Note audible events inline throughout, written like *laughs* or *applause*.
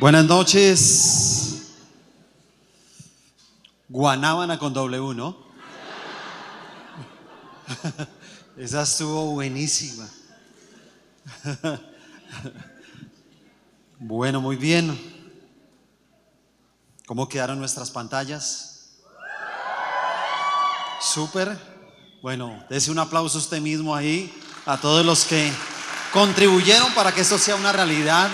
Buenas noches. Guanábana con W, ¿no? *laughs* Esa estuvo buenísima. *laughs* Bueno, muy bien. ¿Cómo quedaron nuestras pantallas? Súper. Bueno, dese un aplauso usted mismo ahí a todos los que contribuyeron para que esto sea una realidad.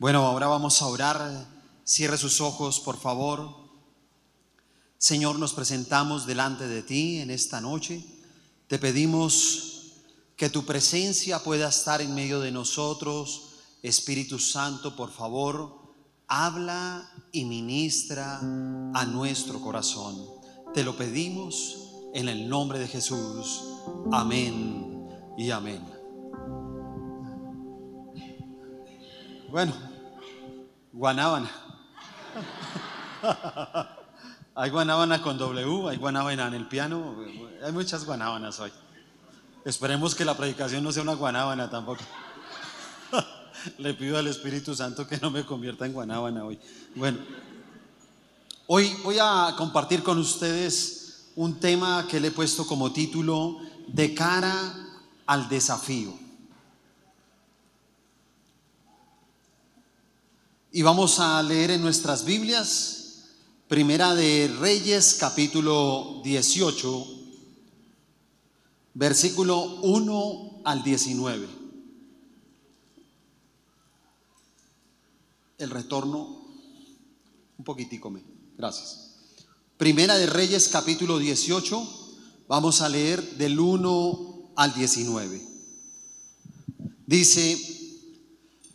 Bueno, ahora vamos a orar. Cierre sus ojos, por favor. Señor, nos presentamos delante de ti en esta noche. Te pedimos que tu presencia pueda estar en medio de nosotros. Espíritu Santo, por favor, habla y ministra a nuestro corazón. Te lo pedimos en el nombre de Jesús. Amén y amén. Bueno, guanábana. *laughs* Hay guanábana con W, hay guanábana en el piano, hay muchas guanábanas hoy. Esperemos que la predicación no sea una guanábana tampoco. *laughs* Le pido al Espíritu Santo que no me convierta en guanábana hoy. Bueno, hoy voy a compartir con ustedes un tema que le he puesto como título De cara al desafío. Y vamos a leer en nuestras Biblias, Primera de Reyes, capítulo 18 versículo 1 al 19. El retorno, un poquitico, me. gracias. Primera de Reyes capítulo 18, vamos a leer del 1 al 19. Dice,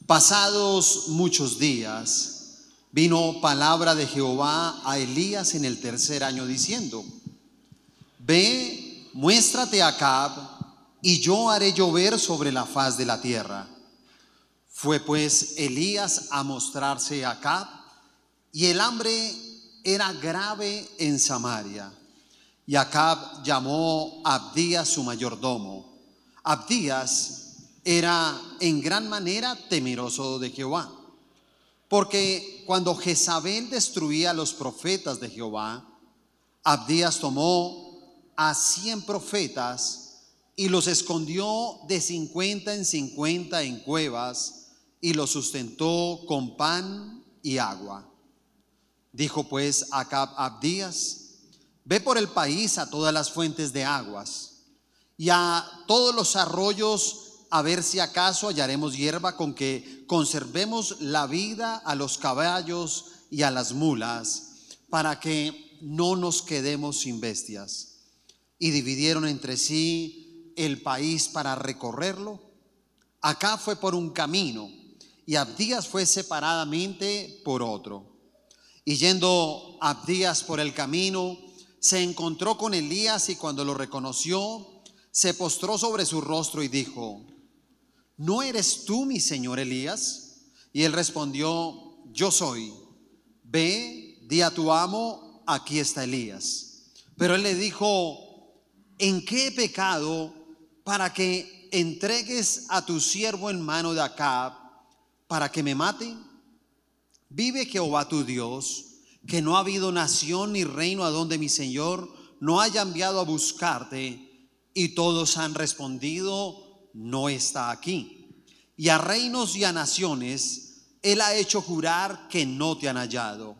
pasados muchos días, vino palabra de Jehová a Elías en el tercer año diciendo, ve muéstrate a Acab, y yo haré llover sobre la faz de la tierra. Fue pues Elías a mostrarse a Acab, y el hambre era grave en Samaria. Y Acab llamó a Abdías su mayordomo. Abdías era en gran manera temeroso de Jehová, porque cuando Jezabel destruía a los profetas de Jehová, Abdías tomó a cien profetas y los escondió de cincuenta en cincuenta en cuevas y los sustentó con pan y agua. Dijo pues Acab Abdías, ve por el país a todas las fuentes de aguas y a todos los arroyos a ver si acaso hallaremos hierba con que conservemos la vida a los caballos y a las mulas, para que no nos quedemos sin bestias y dividieron entre sí el país para recorrerlo. Acá fue por un camino y Abdías fue separadamente por otro. Y yendo Abdías por el camino, se encontró con Elías y cuando lo reconoció, se postró sobre su rostro y dijo, ¿no eres tú mi señor Elías? Y él respondió, yo soy. Ve, di a tu amo, aquí está Elías. Pero él le dijo, ¿en qué pecado para que entregues a tu siervo en mano de Acab para que me mate? Vive Jehová tu Dios, que no ha habido nación ni reino a donde mi Señor no haya enviado a buscarte. Y todos han respondido, no está aquí. Y a reinos y a naciones, Él ha hecho jurar que no te han hallado.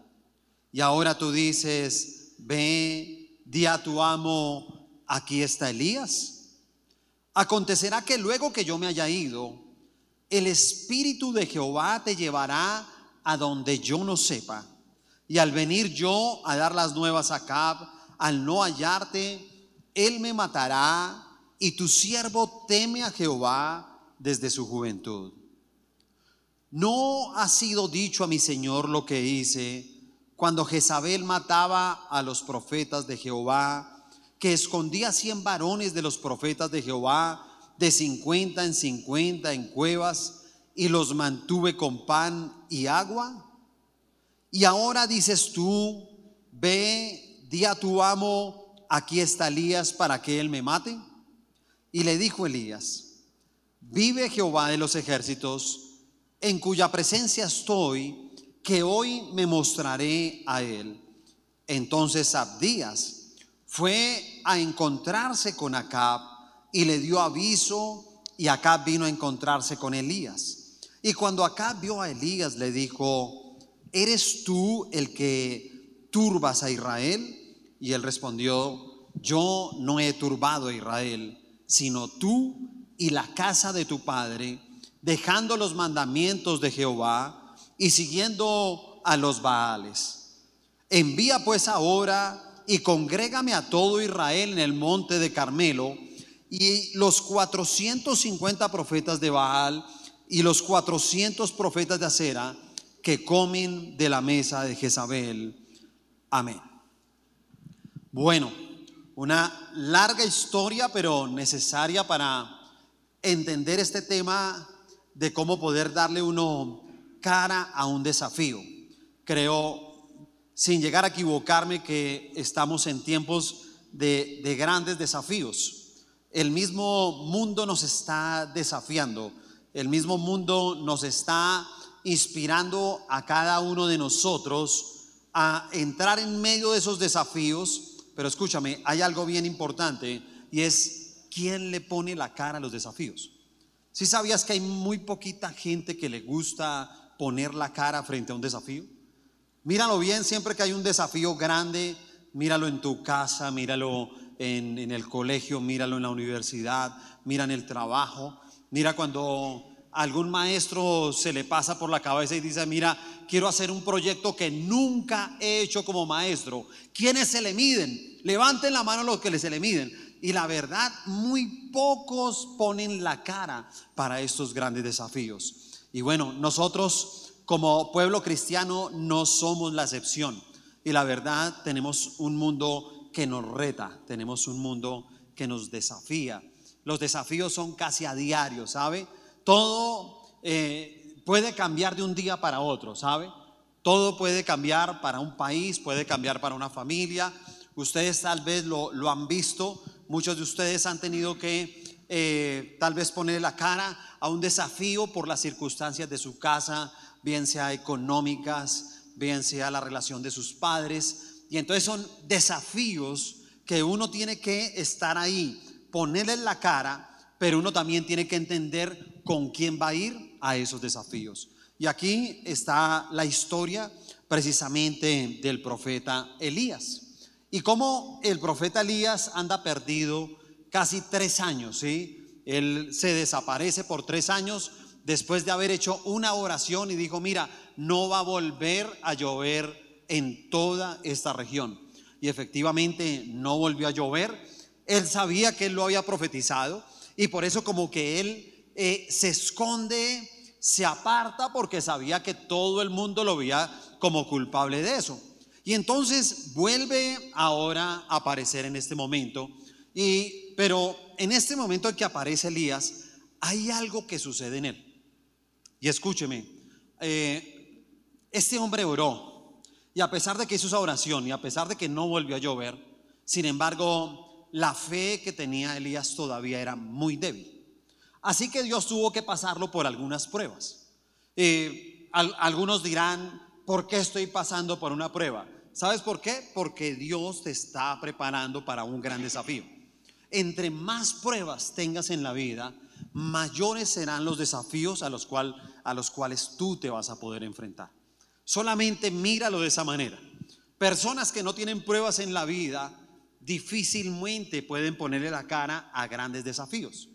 Y ahora tú dices, ve, di a tu amo, aquí está Elías. Acontecerá que luego que yo me haya ido, el Espíritu de Jehová te llevará a donde yo no sepa. Y al venir yo a dar las nuevas a Cab, al no hallarte, él me matará y tu siervo teme a Jehová desde su juventud. No ha sido dicho a mi Señor lo que hice cuando Jezabel mataba a los profetas de Jehová que escondía cien varones de los profetas de Jehová, de cincuenta en cincuenta en cuevas, y los mantuve con pan y agua? Y ahora dices tú, ve, di a tu amo, aquí está Elías para que él me mate. Y le dijo Elías, vive Jehová de los ejércitos, en cuya presencia estoy, que hoy me mostraré a él. Entonces Abdías fue a encontrarse con Acab y le dio aviso y Acab vino a encontrarse con Elías. Y cuando Acab vio a Elías le dijo, ¿eres tú el que turbas a Israel? Y él respondió, yo no he turbado a Israel, sino tú y la casa de tu padre, dejando los mandamientos de Jehová y siguiendo a los Baales. Envía pues ahora y congrégame a todo Israel en el monte de Carmelo y los 450 profetas de Baal y los 400 profetas de Acera que comen de la mesa de Jezabel. Amén. Bueno, una larga historia, pero necesaria para entender este tema de cómo poder darle uno cara a un desafío. Creo, sin llegar a equivocarme, que estamos en tiempos de, de grandes desafíos. El mismo mundo nos está desafiando, el mismo mundo nos está inspirando a cada uno de nosotros a entrar en medio de esos desafíos pero escúchame, hay algo bien importante y es quién le pone la cara a los desafíos. Si sabías que hay muy poquita gente que le gusta poner la cara frente a un desafío? Míralo bien, siempre que hay un desafío grande, míralo en tu casa, míralo en, en el colegio, míralo en la universidad, mira en el trabajo, mira cuando algún maestro se le pasa por la cabeza y dice, mira, quiero hacer un proyecto que nunca he hecho como maestro. ¿Quiénes se le miden? Levanten la mano los que se le miden. Y la verdad, muy pocos ponen la cara para estos grandes desafíos. Y bueno, nosotros como pueblo cristiano no somos la excepción. Y la verdad, tenemos un mundo que nos reta, tenemos un mundo que nos desafía. Los desafíos son casi a diario, ¿sabe? Todo eh, puede cambiar de un día para otro, ¿sabe? Todo puede cambiar para un país, puede cambiar para una familia. Ustedes tal vez lo, han visto, muchos de ustedes han tenido que eh, tal vez poner la cara a un desafío por las circunstancias de su casa, bien sea económicas, bien sea la relación de sus padres. Y entonces son desafíos que uno tiene que estar ahí, ponerle la cara, pero uno también tiene que entender con quién va a ir a esos desafíos. Y aquí está la historia precisamente del profeta Elías. Y cómo el profeta Elías anda perdido casi tres años, ¿sí? Él se desaparece por tres años después de haber hecho una oración y dijo, mira, no va a volver a llover en toda esta región. Y efectivamente no volvió a llover. Él sabía que él lo había profetizado y por eso como que él eh, se esconde, se aparta porque sabía que todo el mundo lo veía como culpable de eso. Y entonces vuelve ahora a aparecer en este momento. Y, pero en este momento en que aparece Elías, hay algo que sucede en él. Y escúcheme, eh, este hombre oró. Y a pesar de que hizo esa oración y a pesar de que no volvió a llover, sin embargo, la fe que tenía Elías todavía era muy débil. Así que Dios tuvo que pasarlo por algunas pruebas. Eh, algunos dirán, ¿por qué estoy pasando por una prueba? ¿Sabes por qué? Porque Dios te está preparando para un gran desafío. Entre más pruebas tengas en la vida, mayores serán los desafíos a los, a los cuales tú te vas a poder enfrentar. Solamente míralo de esa manera. Personas que no tienen pruebas en la vida difícilmente pueden ponerle la cara a grandes desafíos.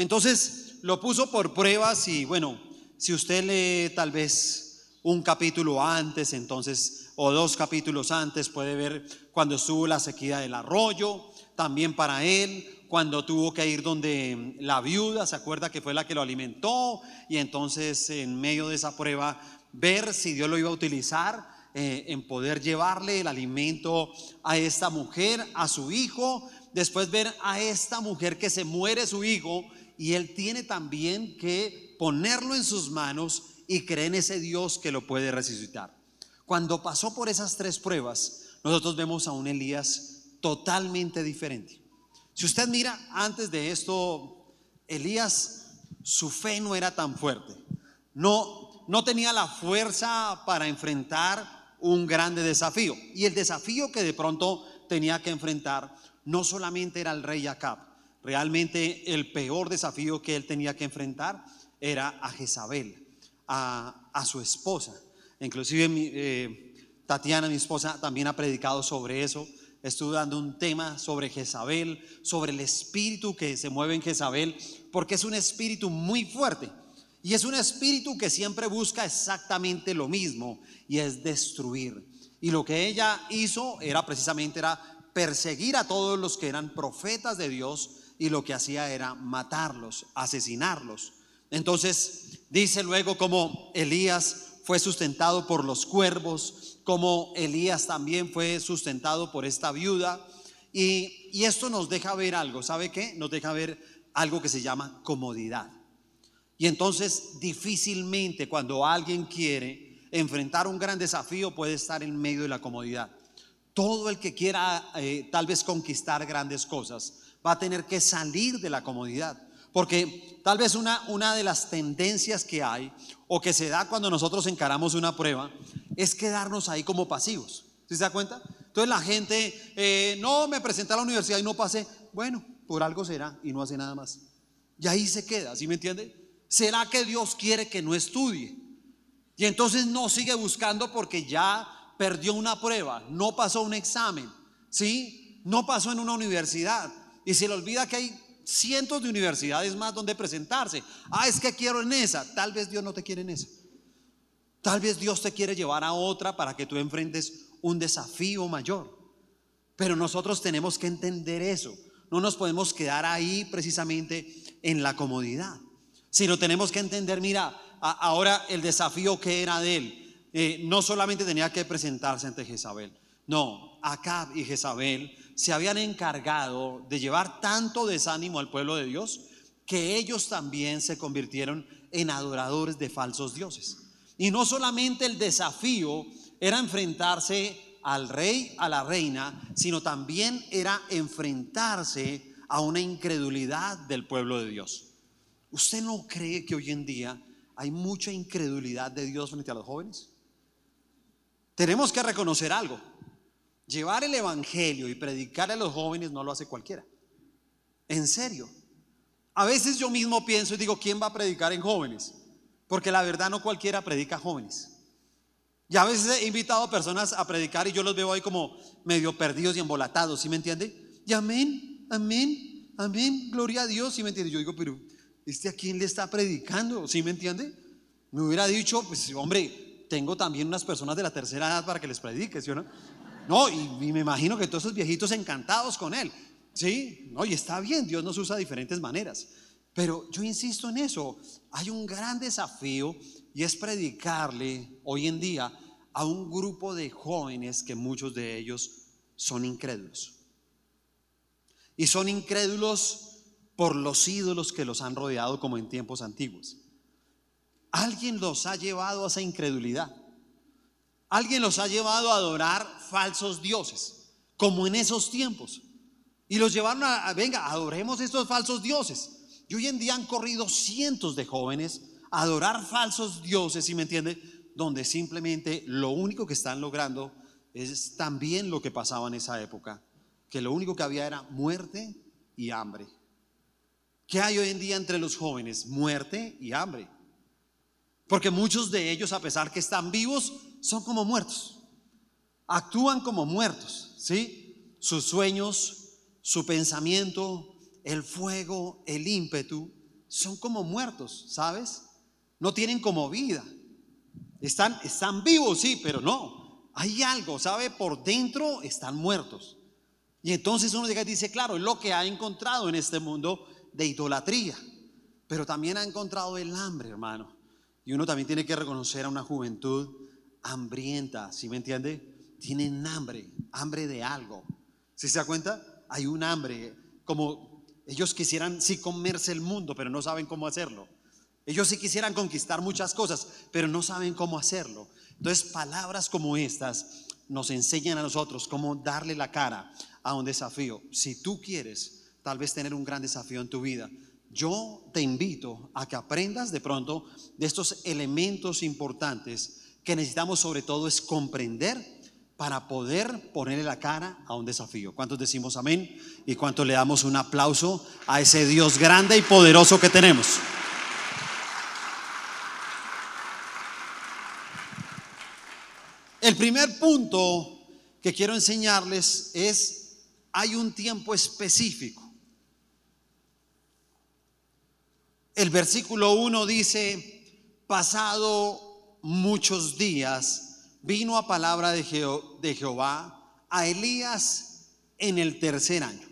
Entonces lo puso por pruebas y bueno, si usted lee tal vez un capítulo antes, entonces, o dos capítulos antes, puede ver cuando estuvo la sequía del arroyo, también para él, cuando tuvo que ir donde la viuda, se acuerda que fue la que lo alimentó, y entonces en medio de esa prueba, ver si Dios lo iba a utilizar eh, en poder llevarle el alimento a esta mujer, a su hijo, después ver a esta mujer que se muere su hijo y él tiene también que ponerlo en sus manos y creer en ese Dios que lo puede resucitar. Cuando pasó por esas tres pruebas, nosotros vemos a un Elías totalmente diferente. Si usted mira antes de esto, Elías su fe no era tan fuerte. No, no tenía la fuerza para enfrentar un grande desafío. Y el desafío que de pronto tenía que enfrentar no solamente era el rey Acab, realmente el peor desafío que él tenía que enfrentar era a Jezabel, a, su esposa. Inclusive eh, Tatiana, mi esposa, también ha predicado sobre eso. Estuve dando un tema sobre Jezabel, sobre el espíritu que se mueve en Jezabel, porque es un espíritu muy fuerte. Y es un espíritu que siempre busca exactamente lo mismo, y es destruir. Y lo que ella hizo era precisamente era perseguir a todos los que eran profetas de Dios y lo que hacía era matarlos, asesinarlos. Entonces dice luego como Elías fue sustentado por los cuervos, como Elías también fue sustentado por esta viuda. Y, esto nos deja ver algo, ¿sabe qué? Nos deja ver algo que se llama comodidad. Y entonces difícilmente cuando alguien quiere enfrentar un gran desafío puede estar en medio de la comodidad. Todo el que quiera eh, tal vez conquistar grandes cosas va a tener que salir de la comodidad. Porque tal vez una, una de las tendencias que hay o que se da cuando nosotros encaramos una prueba es quedarnos ahí como pasivos. ¿Sí se da cuenta? Entonces la gente, eh, no, me presenté a la universidad y no pasé. Bueno, por algo será y no hace nada más. Y ahí se queda, ¿sí me entiende? ¿Será que Dios quiere que no estudie? Y entonces no sigue buscando porque ya perdió una prueba, no pasó un examen, ¿sí? No pasó en una universidad. Y se le olvida que hay cientos de universidades más donde presentarse. Ah, es que quiero en esa. Tal vez Dios no te quiere en esa. Tal vez Dios te quiere llevar a otra para que tú enfrentes un desafío mayor. Pero nosotros tenemos que entender eso. No nos podemos quedar ahí precisamente en la comodidad, sino tenemos que entender, mira, ahora el desafío que era de él eh, no solamente tenía que presentarse ante Jezabel, no, Acab y Jezabel se habían encargado de llevar tanto desánimo al pueblo de Dios que ellos también se convirtieron en adoradores de falsos dioses. Y no solamente el desafío era enfrentarse al rey, a la reina, sino también era enfrentarse a una incredulidad del pueblo de Dios. ¿Usted no cree que hoy en día hay mucha incredulidad de Dios frente a los jóvenes? Tenemos que reconocer algo. Llevar el Evangelio y predicar a los jóvenes no lo hace cualquiera. En serio. A veces yo mismo pienso y digo, ¿quién va a predicar en jóvenes? Porque la verdad no cualquiera predica jóvenes. Y a veces he invitado a personas a predicar y yo los veo ahí como medio perdidos y embolatados, ¿sí me entiende? Y amén, amén, amén, gloria a Dios, ¿sí me entiende? Yo digo, pero ¿este a quién le está predicando? ¿Sí me entiende? Me hubiera dicho, pues hombre, tengo también unas personas de la tercera edad para que les predique, ¿sí o no? No, y, me imagino que todos esos viejitos encantados con él, ¿sí? No, y está bien, Dios nos usa de diferentes maneras. Pero yo insisto en eso, hay un gran desafío y es predicarle hoy en día a un grupo de jóvenes que muchos de ellos son incrédulos. Y son incrédulos por los ídolos que los han rodeado como en tiempos antiguos. Alguien los ha llevado a esa incredulidad. Alguien los ha llevado a adorar falsos dioses, como en esos tiempos. Y los llevaron a, venga, adoremos estos falsos dioses. Y hoy en día han corrido cientos de jóvenes a adorar falsos dioses, ¿sí me entiende? Donde simplemente lo único que están logrando es también lo que pasaba en esa época, que lo único que había era muerte y hambre. ¿Qué hay hoy en día entre los jóvenes? Muerte y hambre. Porque muchos de ellos, a pesar que están vivos, son como muertos. Actúan como muertos, ¿sí? Sus sueños, su pensamiento, el fuego, el ímpetu, son como muertos, ¿sabes? No tienen como vida. Están, están vivos, sí, pero no. Hay algo, ¿sabe? Por dentro están muertos. Y entonces uno dice, claro, es lo que ha encontrado en este mundo de idolatría. Pero también ha encontrado el hambre, hermano. Y uno también tiene que reconocer a una juventud hambrienta, ¿sí me entiende? Tienen hambre, hambre de algo. ¿Sí se da cuenta? Hay un hambre, como ellos quisieran sí comerse el mundo, pero no saben cómo hacerlo. Ellos sí quisieran conquistar muchas cosas, pero no saben cómo hacerlo. Entonces, palabras como estas nos enseñan a nosotros cómo darle la cara a un desafío. Si tú quieres tal vez tener un gran desafío en tu vida, yo te invito a que aprendas de pronto de estos elementos importantes que necesitamos sobre todo es comprender para poder ponerle la cara a un desafío. ¿Cuántos decimos amén? ¿Y cuántos le damos un aplauso a ese Dios grande y poderoso que tenemos? El primer punto que quiero enseñarles es, hay un tiempo específico. El versículo 1 dice, pasado muchos días, vino a palabra de, de Jehová a Elías en el tercer año.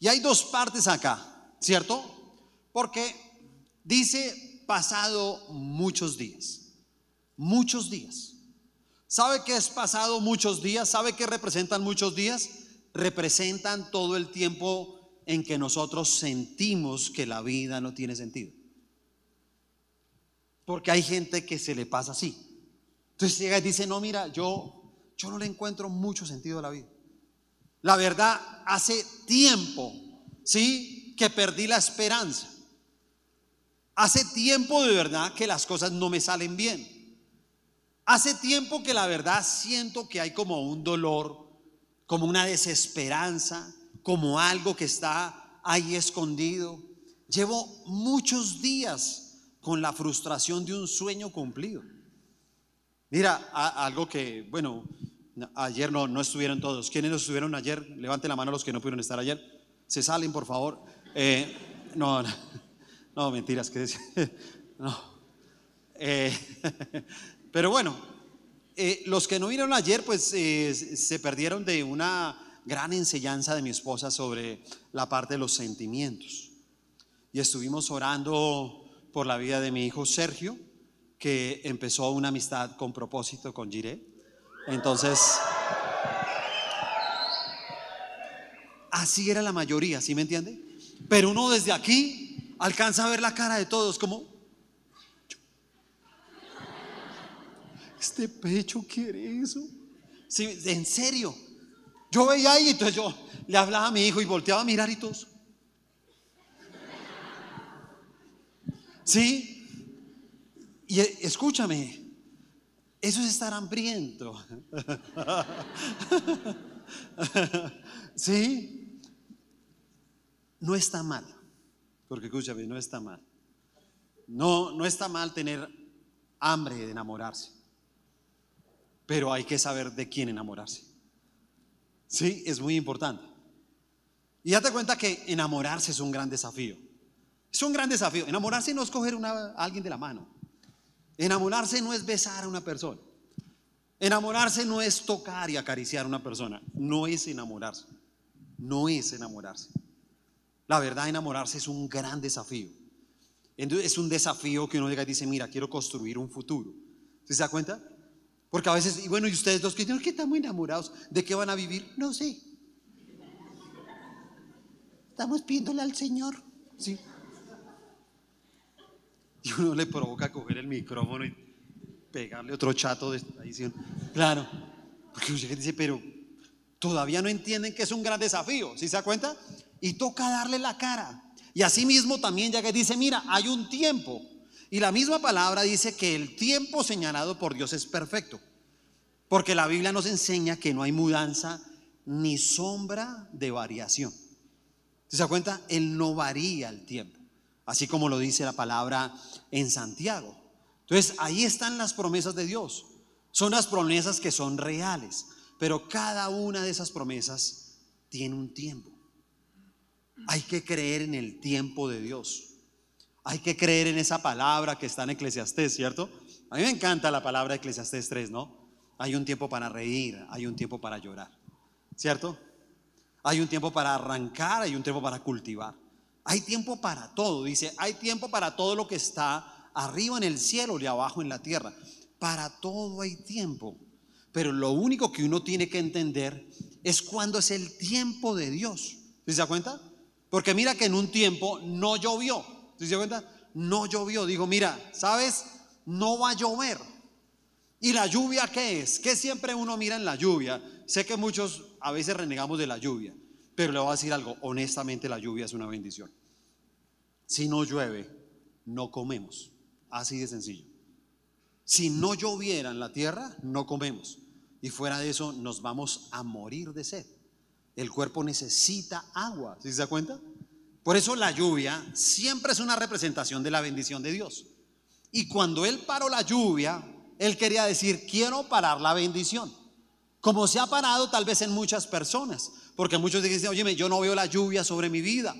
Y hay dos partes acá, ¿cierto? Porque dice pasado muchos días, muchos días. ¿Sabe qué es pasado muchos días? ¿Sabe qué representan muchos días? Representan todo el tiempo en que nosotros sentimos que la vida no tiene sentido. Porque hay gente que se le pasa así. Entonces llega y dice, no, mira, yo, yo no le encuentro mucho sentido a la vida. La verdad, hace tiempo, ¿sí? Que perdí la esperanza. Hace tiempo de verdad que las cosas no me salen bien. Hace tiempo que la verdad siento que hay como un dolor, como una desesperanza, como algo que está ahí escondido. Llevo muchos días con la frustración de un sueño cumplido. Mira, algo que, bueno, ayer no, no estuvieron todos. ¿Quiénes no estuvieron ayer? Levanten la mano los que no pudieron estar ayer. Se salen, por favor. Eh, no, no, no, mentiras, *laughs* no. Eh, *laughs* pero bueno, eh, los que no vieron ayer, pues se perdieron de una gran enseñanza de mi esposa sobre la parte de los sentimientos. Y estuvimos orando por la vida de mi hijo Sergio, que empezó una amistad con propósito con Jiré. Entonces, así era la mayoría, ¿sí me entiende? Pero uno desde aquí alcanza a ver la cara de todos como, este pecho quiere eso. Sí, en serio. Yo veía ahí, entonces yo le hablaba a mi hijo y volteaba a mirar y todos. ¿Sí? Y eh, escúchame, eso es estar hambriento. *laughs* ¿Sí? No está mal, porque escúchame, no está mal. No, no está mal tener hambre de enamorarse pero hay que saber de quién enamorarse. Sí, es muy importante. Y date cuenta que enamorarse es un gran desafío. Es un gran desafío. Enamorarse no es coger a alguien de la mano. Enamorarse no es besar a una persona. Enamorarse no es tocar y acariciar a una persona. No es enamorarse. No es enamorarse. La verdad, enamorarse es un gran desafío. Es un desafío que uno llega y dice, mira, quiero construir un futuro. ¿Se da cuenta? Porque a veces, y bueno, y ustedes los que que están muy enamorados, ¿de qué van a vivir? No sé. Estamos pidiéndole al Señor. Sí. *laughs* Y uno le provoca coger el micrófono y pegarle otro chato de tradición. Claro. Porque usted dice, pero todavía no entienden que es un gran desafío. ¿Sí se da cuenta? Y toca darle la cara. Y así mismo también ya que dice, mira, hay un tiempo y la misma palabra dice que el tiempo señalado por Dios es perfecto. Porque la Biblia nos enseña que no hay mudanza ni sombra de variación. ¿Se da cuenta? Él no varía el tiempo. Así como lo dice la palabra en Santiago. Entonces ahí están las promesas de Dios. Son las promesas que son reales. Pero cada una de esas promesas tiene un tiempo. Hay que creer en el tiempo de Dios. Hay que creer en esa palabra que está en Eclesiastés, ¿cierto? A mí me encanta la palabra Eclesiastés 3, ¿no? Hay un tiempo para reír, hay un tiempo para llorar, ¿cierto? Hay un tiempo para arrancar, hay un tiempo para cultivar. Hay tiempo para todo, dice, hay tiempo para todo lo que está arriba en el cielo y abajo en la tierra. Para todo hay tiempo. Pero lo único que uno tiene que entender es cuándo es el tiempo de Dios. ¿Se da cuenta? Porque mira que en un tiempo no llovió. ¿Se dio cuenta? No llovió. Dijo, mira, ¿sabes? No va a llover. ¿Y la lluvia qué es? ¿Qué siempre uno mira en la lluvia? Sé que muchos a veces renegamos de la lluvia, pero le voy a decir algo, honestamente la lluvia es una bendición. Si no llueve, no comemos. Así de sencillo. Si no lloviera en la tierra, no comemos. Y fuera de eso, nos vamos a morir de sed. El cuerpo necesita agua, ¿sí se da cuenta? Por eso la lluvia siempre es una representación de la bendición de Dios. Y cuando Él paró la lluvia, Él quería decir, quiero parar la bendición. Como se ha parado tal vez en muchas personas. Porque muchos dicen, oye, yo no veo la lluvia sobre mi vida.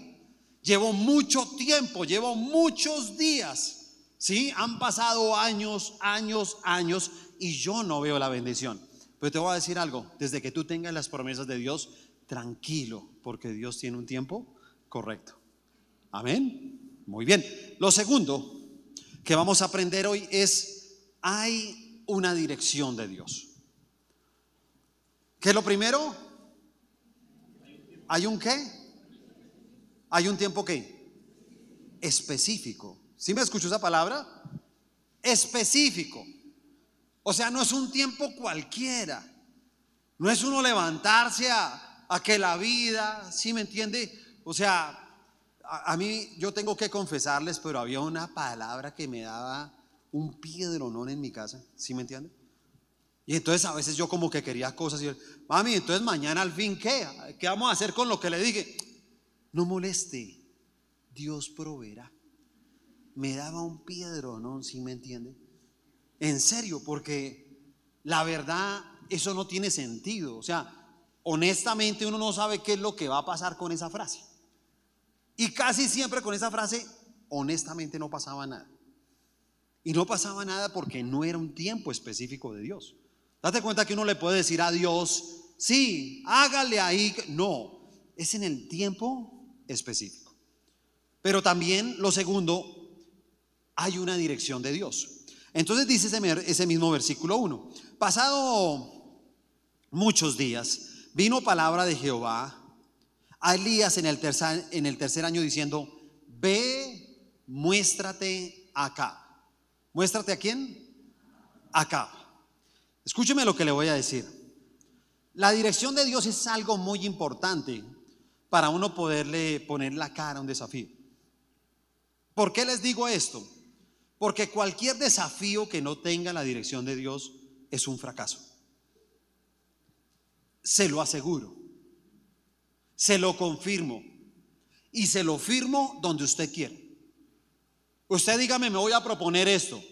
Llevo mucho tiempo, llevo muchos días. ¿Sí? Han pasado años, años, años y yo no veo la bendición. Pero te voy a decir algo, desde que tú tengas las promesas de Dios, tranquilo, porque Dios tiene un tiempo correcto. Amén. Muy bien. Lo segundo que vamos a aprender hoy es, hay una dirección de Dios. ¿Qué es lo primero? ¿Hay un qué? ¿Hay un tiempo qué? Específico. ¿Sí me escuchó esa palabra? Específico. O sea, no es un tiempo cualquiera. No es uno levantarse a, que la vida, ¿sí me entiende? O sea, a, mí yo tengo que confesarles, pero había una palabra que me daba un piedronón en mi casa, ¿sí me entiende? Y entonces a veces yo como que quería cosas y yo, mami, entonces mañana al fin, ¿qué? ¿Qué vamos a hacer con lo que le dije? No moleste, Dios proveerá. Me daba un piedronón, ¿sí me entiende? En serio, porque la verdad, eso no tiene sentido. O sea, honestamente uno no sabe qué es lo que va a pasar con esa frase. Y casi siempre con esa frase, honestamente no pasaba nada. Y no pasaba nada porque no era un tiempo específico de Dios. Date cuenta que uno le puede decir a Dios, sí, hágale ahí. No, es en el tiempo específico. Pero también lo segundo, hay una dirección de Dios. Entonces dice ese, ese mismo versículo 1. Pasado muchos días, vino palabra de Jehová a Elías en el tercer, en el tercer año diciendo, ve, muéstrate acá. ¿Muéstrate a quién? Acá. Escúcheme lo que le voy a decir. La dirección de Dios es algo muy importante para uno poderle poner la cara a un desafío. ¿Por qué les digo esto? Porque cualquier desafío que no tenga la dirección de Dios es un fracaso. Se lo aseguro. Se lo confirmo. Y se lo firmo donde usted quiere. Usted dígame, me voy a proponer esto.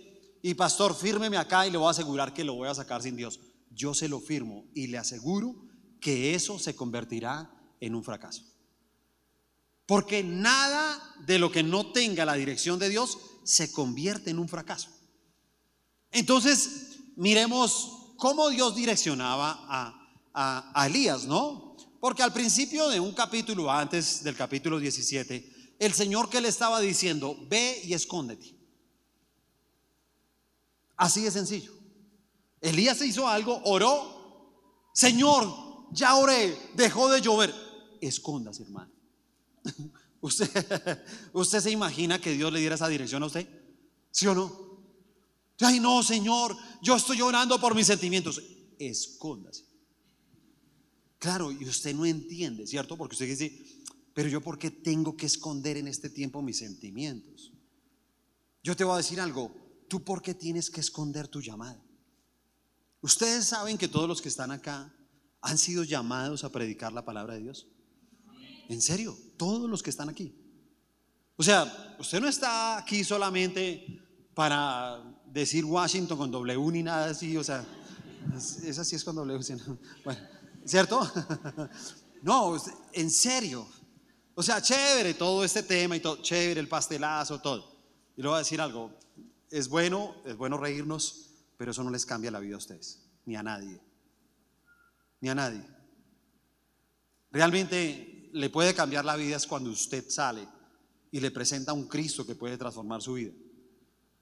Y pastor, fírmeme acá y le voy a asegurar que lo voy a sacar sin Dios. Yo se lo firmo y le aseguro que eso se convertirá en un fracaso. Porque nada de lo que no tenga la dirección de Dios se convierte en un fracaso. Entonces, miremos cómo Dios direccionaba a, a, a Elías, ¿no? Porque al principio de un capítulo antes del capítulo 17, el Señor que le estaba diciendo, ve y escóndete. Así de sencillo. Elías hizo algo, oró, Señor, ya oré, dejó de llover. Escóndase, hermano. *laughs* ¿Usted, ¿Usted se imagina que Dios le diera esa dirección a usted? ¿Sí o no? Ay, no, Señor, yo estoy llorando por mis sentimientos. Escóndase. Claro, y usted no entiende, ¿cierto? Porque usted dice, pero yo por qué tengo que esconder en este tiempo mis sentimientos? Yo te voy a decir algo, ¿tú por qué tienes que esconder tu llamada? Ustedes saben que todos los que están acá han sido llamados a predicar la palabra de Dios. En serio, todos los que están aquí. O sea, usted no está aquí solamente para decir Washington con W ni nada así, o sea, esa sí es con W. *laughs* Bueno, ¿Cierto? *laughs* No, en serio. O sea, chévere todo este tema y todo, chévere el pastelazo, todo. Y le voy a decir algo, es bueno, es bueno reírnos, pero eso no les cambia la vida a ustedes, ni a nadie. Ni a nadie. Realmente le puede cambiar la vida es cuando usted sale y le presenta a un Cristo que puede transformar su vida.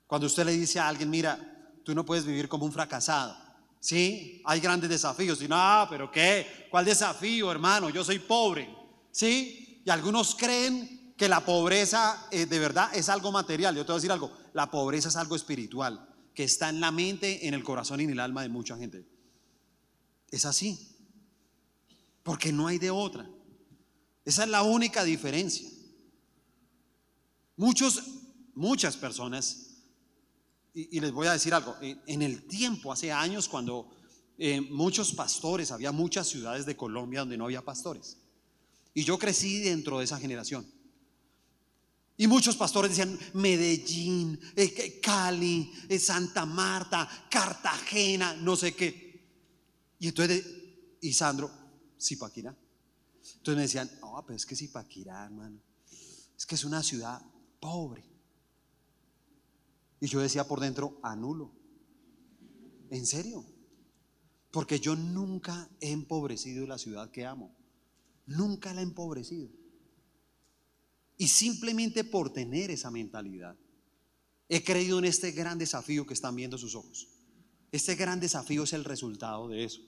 Cuando usted le dice a alguien, mira, tú no puedes vivir como un fracasado. Sí, hay grandes desafíos. Y no, pero ¿qué? ¿Cuál desafío, hermano? Yo soy pobre. Sí, y algunos creen que la pobreza eh, de verdad es algo material. Yo te voy a decir algo: la pobreza es algo espiritual que está en la mente, en el corazón y en el alma de mucha gente. Es así. Porque no hay de otra. Esa es la única diferencia. Muchos, muchas personas, y, les voy a decir algo, en, el tiempo, hace años, cuando eh, muchos pastores, había muchas ciudades de Colombia donde no había pastores. Y yo crecí dentro de esa generación. Y muchos pastores decían Medellín, eh, Cali, eh, Santa Marta, Cartagena, no sé qué. Y entonces, y Sandro, Zipaquirá. Entonces me decían, no, pero es que Zipaquirá, hermano, es que es una ciudad pobre. Y yo decía por dentro, anulo. ¿En serio? Porque yo nunca he empobrecido la ciudad que amo. Nunca la he empobrecido. Y simplemente por tener esa mentalidad, he creído en este gran desafío que están viendo sus ojos. Este gran desafío es el resultado de eso,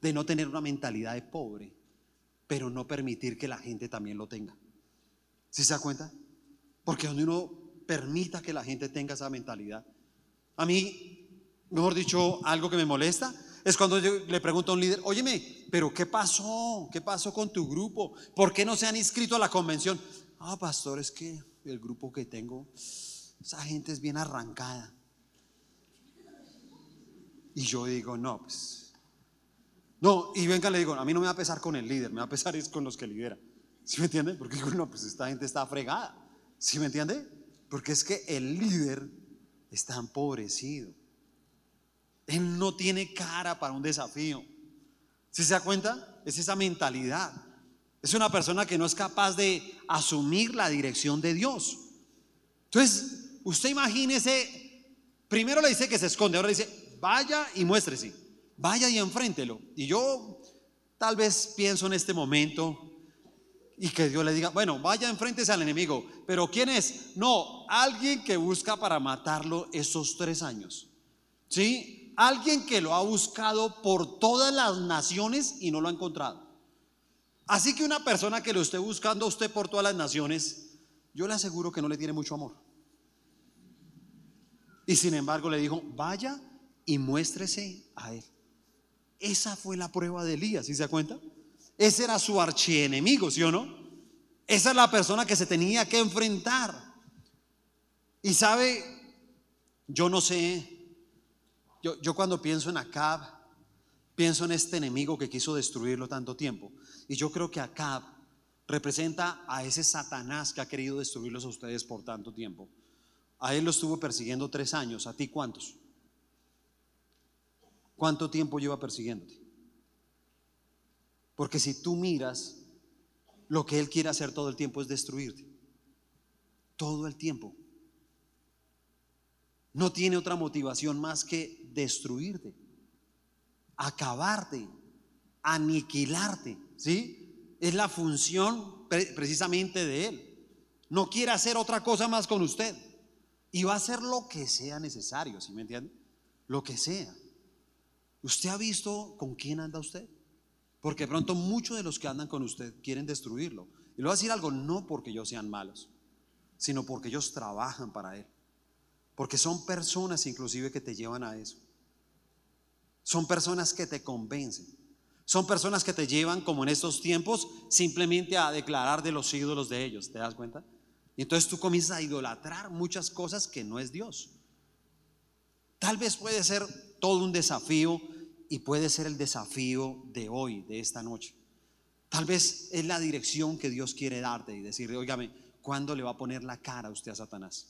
de no tener una mentalidad de pobre, pero no permitir que la gente también lo tenga. ¿Sí se da cuenta? Porque donde uno permita que la gente tenga esa mentalidad. A mí, mejor dicho, algo que me molesta es cuando le pregunto a un líder, óyeme, pero ¿qué pasó? ¿Qué pasó con tu grupo? ¿Por qué no se han inscrito a la convención? Ah, pastor, es que el grupo que tengo, esa gente es bien arrancada. Y yo digo, no, pues. No, y venga, le digo, a mí no me va a pesar con el líder, me va a pesar es con los que lidera. ¿Sí me entiende? Porque digo, no, pues esta gente está fregada. ¿Sí me entiende? Porque es que el líder está empobrecido. Él no tiene cara para un desafío. ¿Sí se da cuenta? Es esa mentalidad. Es una persona que no es capaz de asumir la dirección de Dios. Entonces, usted imagínese, primero le dice que se esconde, ahora le dice, vaya y muéstrese, vaya y enfréntelo. Y yo tal vez pienso en este momento y que Dios le diga, bueno, vaya enfréntese al enemigo, pero ¿quién es? No, alguien que busca para matarlo esos tres años. ¿Sí? Alguien que lo ha buscado por todas las naciones y no lo ha encontrado. Así que una persona que lo esté buscando a usted por todas las naciones, yo le aseguro que no le tiene mucho amor. Y sin embargo le dijo, vaya y muéstrese a él. Esa fue la prueba de Elías, ¿sí se da cuenta? Ese era su archienemigo, ¿sí o no? Esa es la persona que se tenía que enfrentar. Y sabe, yo no sé, yo, yo cuando pienso en Acab, pienso en este enemigo que quiso destruirlo tanto tiempo. Y yo creo que Acab representa a ese Satanás que ha querido destruirlos a ustedes por tanto tiempo. A él lo estuvo persiguiendo tres años. ¿A ti cuántos? ¿Cuánto tiempo lleva persiguiéndote? Porque si tú miras, lo que él quiere hacer todo el tiempo es destruirte. Todo el tiempo. No tiene otra motivación más que destruirte, acabarte, aniquilarte. ¿Sí? Es la función precisamente de Él. No quiere hacer otra cosa más con usted. Y va a hacer lo que sea necesario, ¿sí me entiende? Lo que sea. ¿Usted ha visto con quién anda usted? Porque pronto muchos de los que andan con usted quieren destruirlo. Y le voy a decir algo, no porque ellos sean malos, sino porque ellos trabajan para Él. Porque son personas inclusive que te llevan a eso. Son personas que te convencen. Son personas que te llevan, como en estos tiempos, simplemente a declarar de los ídolos de ellos. ¿Te das cuenta? Y entonces tú comienzas a idolatrar muchas cosas que no es Dios. Tal vez puede ser todo un desafío y puede ser el desafío de hoy, de esta noche. Tal vez es la dirección que Dios quiere darte y decirle, oígame, ¿cuándo le va a poner la cara a usted a Satanás?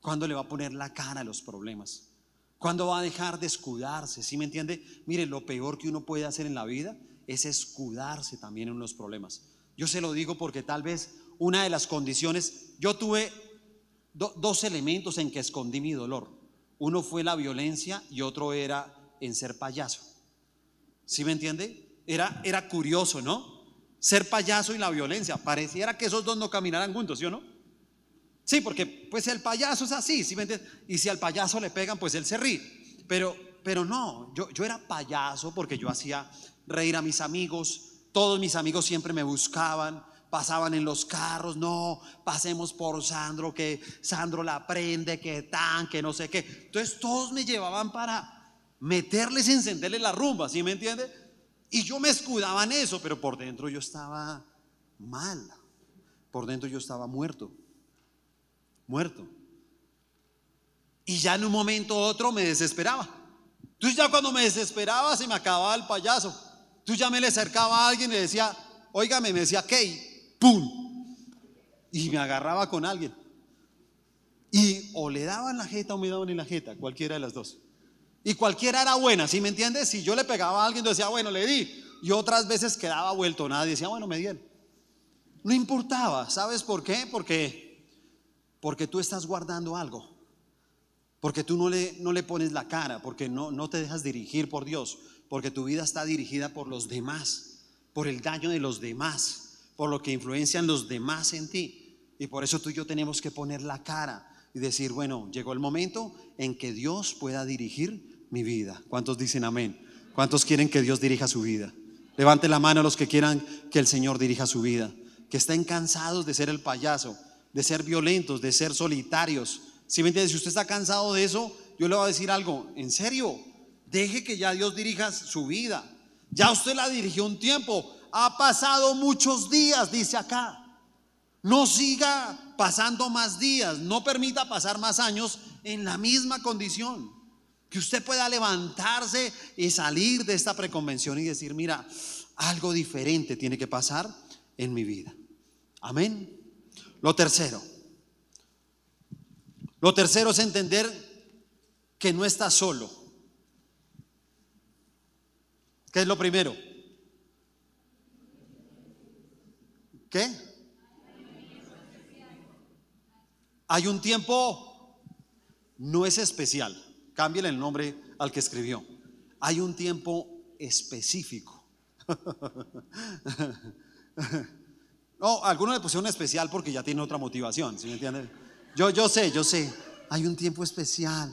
¿Cuándo le va a poner la cara a los problemas? ¿Cuándo va a dejar de escudarse? ¿Sí me entiende? Mire, lo peor que uno puede hacer en la vida es escudarse también en los problemas. Yo se lo digo porque tal vez una de las condiciones, yo tuve dos elementos en que escondí mi dolor. Uno fue la violencia y otro era en ser payaso. ¿Sí me entiende? Era, era curioso, ¿no? Ser payaso y la violencia. Pareciera que esos dos no caminaran juntos, ¿sí o no? Sí, porque pues el payaso es así, ¿sí me entiendes? Y si al payaso le pegan, pues él se ríe. Pero, pero no, yo, yo era payaso porque yo hacía reír a mis amigos, todos mis amigos siempre me buscaban, pasaban en los carros, no, pasemos por Sandro, que Sandro la prende, que tan, que no sé qué. Entonces todos me llevaban para meterles, encenderles la rumba, ¿sí me entiende? Y yo me escudaba en eso, pero por dentro yo estaba mal, por dentro yo estaba muerto. Muerto. Y ya en un momento u otro me desesperaba. Entonces ya cuando me desesperaba se me acababa el payaso. Entonces ya me le acercaba a alguien y le decía, óigame, me decía, ¿qué? ¡Pum! Y me agarraba con alguien. Y o le daban la jeta o me daban en la jeta, cualquiera de las dos. Y cualquiera era buena, ¿sí me entiendes? Si yo le pegaba a alguien, yo decía, bueno, le di. Y otras veces quedaba vuelto nada y decía, bueno, me dieron. No importaba, ¿sabes por qué? Porque, porque tú estás guardando algo. Porque tú no le, no le pones la cara, porque no, no te dejas dirigir por Dios, porque tu vida está dirigida por los demás, por el daño de los demás, por lo que influencian los demás en ti. Y por eso tú y yo tenemos que poner la cara y decir, bueno, llegó el momento en que Dios pueda dirigir mi vida. ¿Cuántos dicen amén? ¿Cuántos quieren que Dios dirija su vida? Levante la mano a los que quieran que el Señor dirija su vida, que estén cansados de ser el payaso, de ser violentos, de ser solitarios. Si me entiende, si usted está cansado de eso, yo le voy a decir algo, en serio, deje que ya Dios dirija su vida. Ya usted la dirigió un tiempo, ha pasado muchos días, dice acá. No siga pasando más días, no permita pasar más años en la misma condición. Que usted pueda levantarse y salir de esta preconvención y decir, mira, algo diferente tiene que pasar en mi vida. Amén. Lo tercero. Lo tercero es entender que no está solo. ¿Qué es lo primero? ¿Qué? Hay un tiempo, no es especial, cámbiale el nombre al que escribió. Hay un tiempo específico. *laughs* No, algunos le pusieron especial porque ya tiene otra motivación, ¿sí me entienden? Yo, yo sé, yo sé, hay un tiempo especial.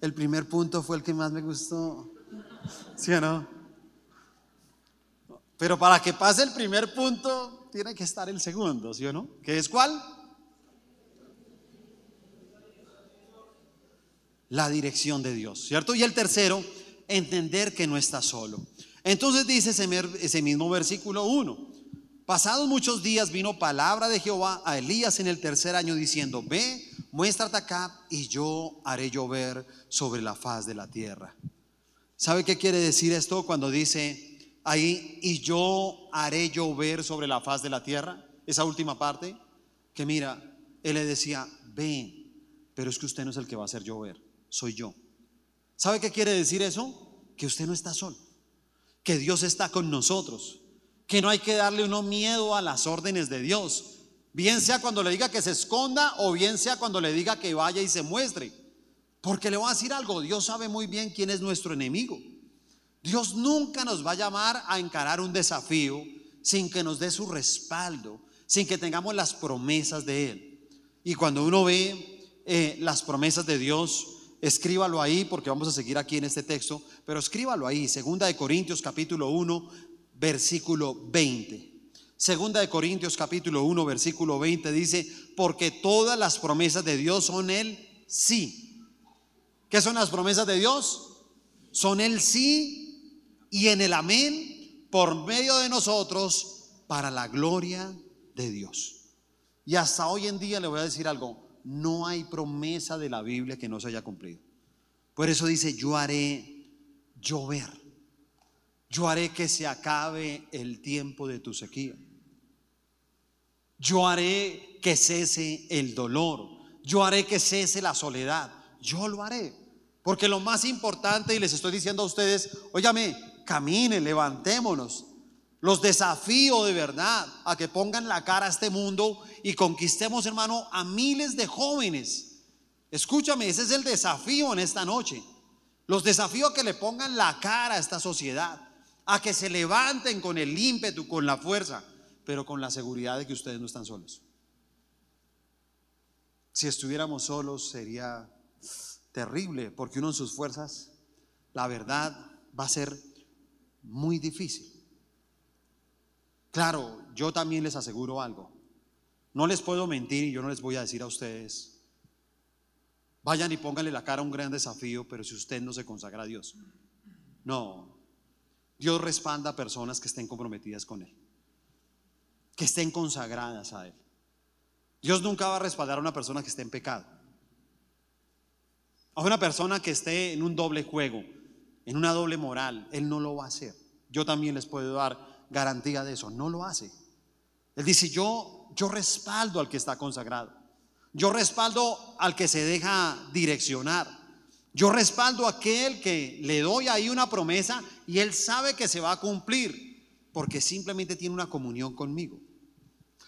El primer punto fue el que más me gustó. ¿Sí o no? Pero para que pase el primer punto, tiene que estar el segundo, ¿sí o no? ¿Qué es cuál? la dirección de Dios, ¿cierto? Y el tercero, entender que no está solo. Entonces dice ese, mismo versículo 1. Pasados muchos días vino palabra de Jehová a Elías en el tercer año diciendo, ve, muéstrate acá y yo haré llover sobre la faz de la tierra. ¿Sabe qué quiere decir esto cuando dice ahí, y yo haré llover sobre la faz de la tierra? Esa última parte, que mira, él le decía, ven, pero es que usted no es el que va a hacer llover soy yo. ¿Sabe qué quiere decir eso? Que usted no está solo, que Dios está con nosotros, que no hay que darle uno miedo a las órdenes de Dios, bien sea cuando le diga que se esconda o bien sea cuando le diga que vaya y se muestre. Porque le voy a decir algo, Dios sabe muy bien quién es nuestro enemigo. Dios nunca nos va a llamar a encarar un desafío sin que nos dé su respaldo, sin que tengamos las promesas de Él. Y cuando uno ve eh, las promesas de Dios, escríbalo ahí porque vamos a seguir aquí en este texto, pero escríbalo ahí, Segunda de Corintios capítulo 1, versículo 20. Segunda de Corintios capítulo 1, versículo 20 dice, porque todas las promesas de Dios son el sí. ¿Qué son las promesas de Dios? Son el sí y en el amén por medio de nosotros para la gloria de Dios. Y hasta hoy en día le voy a decir algo, no hay promesa de la Biblia que no se haya cumplido. Por eso dice, yo haré llover. Yo haré que se acabe el tiempo de tu sequía. Yo haré que cese el dolor. Yo haré que cese la soledad. Yo lo haré. Porque lo más importante, y les estoy diciendo a ustedes, óyame, caminen, levantémonos. Los desafío de verdad a que pongan la cara a este mundo y conquistemos, hermano, a miles de jóvenes. Escúchame, ese es el desafío en esta noche. Los desafíos a que le pongan la cara a esta sociedad, a que se levanten con el ímpetu, con la fuerza, pero con la seguridad de que ustedes no están solos. Si estuviéramos solos sería terrible, porque uno en sus fuerzas, la verdad, va a ser muy difícil. Claro, yo también les aseguro algo. No les puedo mentir y yo no les voy a decir a ustedes, vayan y pónganle la cara a un gran desafío, pero si usted no se consagra a Dios. No, Dios respalda a personas que estén comprometidas con Él, que estén consagradas a Él. Dios nunca va a respaldar a una persona que esté en pecado. A una persona que esté en un doble juego, en una doble moral, Él no lo va a hacer. Yo también les puedo dar garantía de eso. No lo hace. Él dice, yo, yo respaldo al que está consagrado. Yo respaldo al que se deja direccionar. Yo respaldo a aquel que le doy ahí una promesa y él sabe que se va a cumplir porque simplemente tiene una comunión conmigo.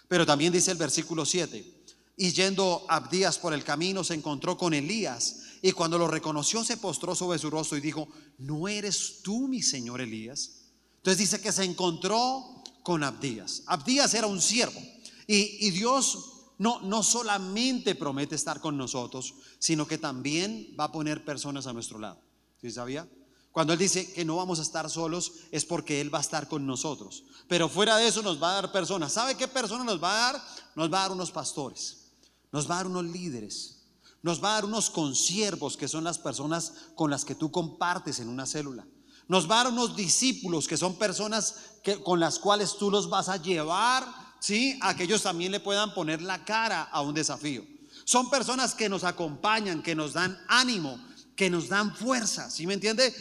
Pero también dice el versículo 7, y yendo Abdías por el camino se encontró con Elías y cuando lo reconoció se postró sobre su rostro y dijo, ¿no eres tú mi señor Elías? Entonces dice que se encontró con Abdías. Abdías era un siervo y, y Dios no, no solamente promete estar con nosotros, sino que también va a poner personas a nuestro lado. ¿Sí sabía? Cuando Él dice que no vamos a estar solos es porque Él va a estar con nosotros. Pero fuera de eso nos va a dar personas. ¿Sabe qué personas nos va a dar? Nos va a dar unos pastores, nos va a dar unos líderes, nos va a dar unos consiervos que son las personas con las que tú compartes en una célula. Nos va a dar unos discípulos que son personas que, con las cuales tú los vas a llevar ¿sí? A que ellos también le puedan poner la cara a un desafío. Son personas que nos acompañan, que nos dan ánimo, que nos dan fuerza, ¿sí me entiende?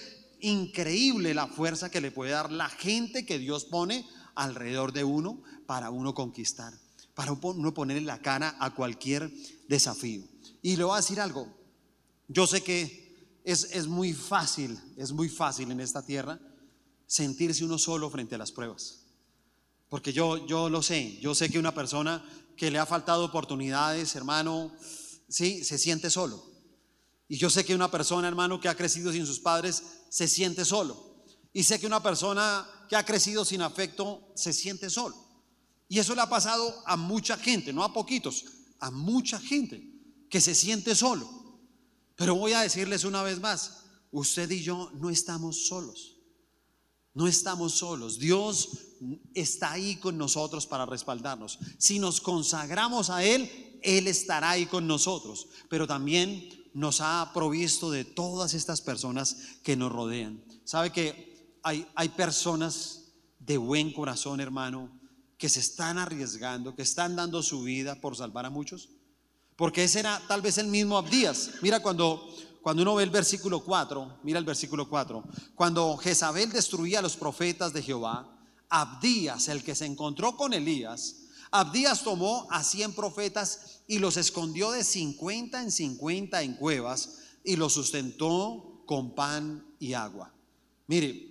Increíble la fuerza que le puede dar la gente que Dios pone alrededor de uno para uno conquistar, para uno ponerle la cara a cualquier desafío. Y le voy a decir algo, yo sé que es, es muy fácil, es muy fácil en esta tierra sentirse uno solo frente a las pruebas. Porque yo, yo lo sé, yo sé que una persona que le ha faltado oportunidades, hermano, sí, se siente solo. Y yo sé que una persona, hermano, que ha crecido sin sus padres, se siente solo. Y sé que una persona que ha crecido sin afecto, se siente solo. Y eso le ha pasado a mucha gente, no a poquitos, a mucha gente que se siente solo. Pero voy a decirles una vez más, usted y yo no estamos solos. No estamos solos. Dios está ahí con nosotros para respaldarnos. Si nos consagramos a Él, Él estará ahí con nosotros. Pero también nos ha provisto de todas estas personas que nos rodean. ¿Sabe que hay, hay personas de buen corazón, hermano, que se están arriesgando, que están dando su vida por salvar a muchos? Porque ese era tal vez el mismo Abdías. Mira cuando cuando uno ve el versículo 4, mira el versículo 4, cuando Jezabel destruía a los profetas de Jehová, Abdías, el que se encontró con Elías, Abdías tomó a 100 profetas y los escondió de 50 en 50 en cuevas y los sustentó con pan y agua. Mire,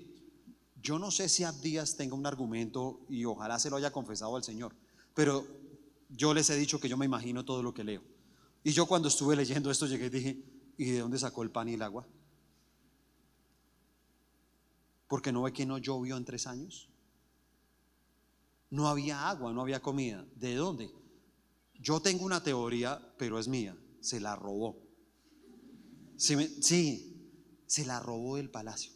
yo no sé si Abdías tenga un argumento y ojalá se lo haya confesado al Señor, pero yo les he dicho que yo me imagino todo lo que leo. Y yo cuando estuve leyendo esto llegué y dije, ¿Y de dónde sacó el pan y el agua? Porque no ve que no llovió en tres años. No había agua, no había comida. ¿De dónde? Yo tengo una teoría, pero es mía. Se la robó. Sí, se la robó del palacio.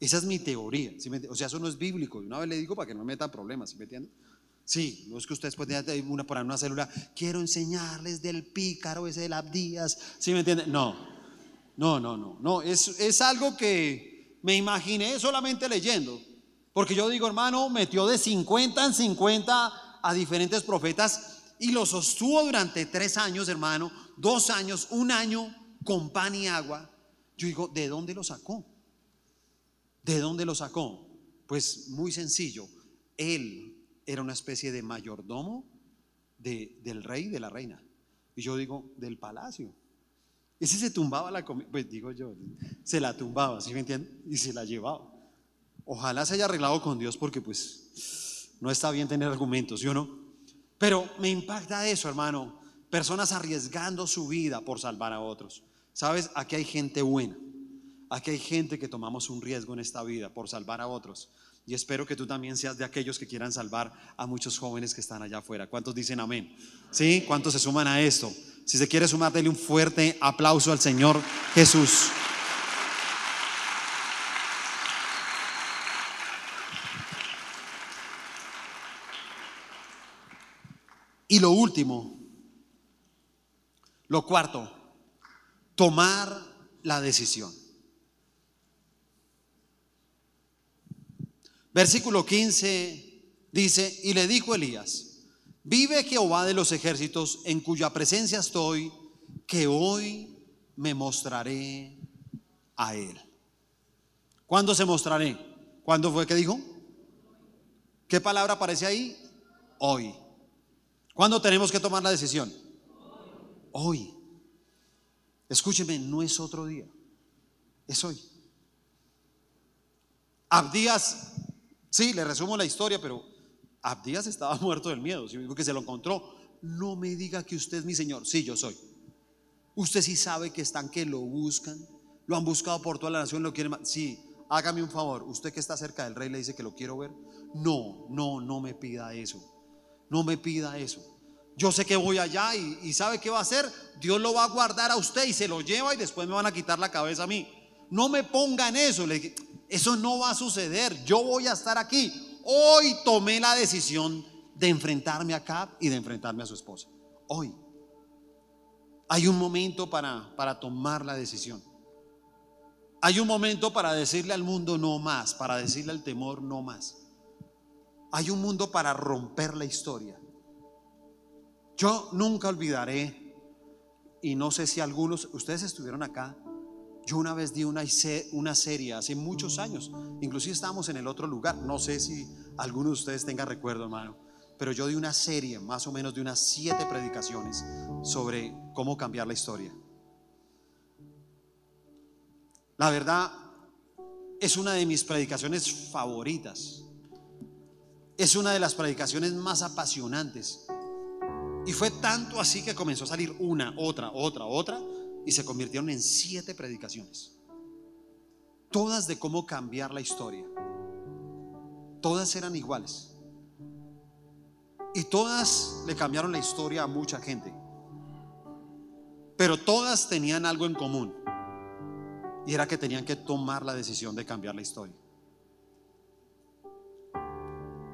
Esa es mi teoría. o sea, eso no es bíblico. Una vez le digo para que no me metan problemas, ¿sí me entienden? Sí, no es que ustedes pueden una, poner una célula, quiero enseñarles del pícaro ese de las Abdías, ¿sí me entienden? No, no, no, no, no, es, es algo que me imaginé solamente leyendo, porque yo digo, hermano, metió de 50 en 50 a diferentes profetas y lo sostuvo durante tres años, hermano, dos años, un año con pan y agua. Yo digo, ¿de dónde lo sacó? ¿De dónde lo sacó? Pues muy sencillo, él era una especie de mayordomo del rey de la reina. Y yo digo, del palacio. Ese se tumbaba la comida, pues digo yo, se la tumbaba, ¿sí me entienden? Y se la llevaba. Ojalá se haya arreglado con Dios porque pues no está bien tener argumentos, ¿sí o no? Pero me impacta eso, hermano. Personas arriesgando su vida por salvar a otros. ¿Sabes? Aquí hay gente buena. Aquí hay gente que tomamos un riesgo en esta vida por salvar a otros. Y espero que tú también seas de aquellos que quieran salvar a muchos jóvenes que están allá afuera. ¿Cuántos dicen amén? ¿Sí? ¿Cuántos se suman a esto? Si se quiere sumar, dele un fuerte aplauso al Señor Jesús. Y lo último, lo cuarto, tomar la decisión. Versículo 15 dice, y le dijo Elías, Vive Jehová de los ejércitos, en cuya presencia estoy, que hoy me mostraré a él. ¿Cuándo se mostraré? ¿Cuándo fue que dijo? ¿Qué palabra aparece ahí? Hoy. ¿Cuándo tenemos que tomar la decisión? Hoy. Escúcheme, no es otro día, es hoy. Abdías, sí, le resumo la historia, pero Abdías estaba *laughs* muerto del miedo, que se lo encontró. No me diga que usted es mi Señor. Sí, yo soy. Usted sí sabe que están que lo buscan, lo han buscado por toda la nación, lo quieren. Sí, hágame un favor. Usted que está cerca del rey le dice que lo quiero ver. No, no, no me pida eso. No me pida eso. Yo sé que voy allá y, sabe qué va a hacer. Dios lo va a guardar a usted y se lo lleva y después me van a quitar la cabeza a mí. No me pongan eso. Eso no va a suceder. Yo voy a estar aquí. Hoy tomé la decisión de enfrentarme a Cap y de enfrentarme a su esposa. Hoy. Hay un momento para, para tomar la decisión. Hay un momento para decirle al mundo no más, para decirle al temor no más. Hay un mundo para romper la historia. Yo nunca olvidaré, y no sé si algunos, ustedes estuvieron acá, yo una vez di una, una serie hace muchos años, inclusive estábamos en el otro lugar, no sé si alguno de ustedes tenga recuerdo, hermano, pero yo di una serie más o menos de unas siete predicaciones sobre cómo cambiar la historia. La verdad, es una de mis predicaciones favoritas. Es una de las predicaciones más apasionantes. Y fue tanto así que comenzó a salir una, otra, otra, otra, y se convirtieron en siete predicaciones. Todas de cómo cambiar la historia. Todas eran iguales. Y todas le cambiaron la historia a mucha gente. Pero todas tenían algo en común. Y era que tenían que tomar la decisión de cambiar la historia.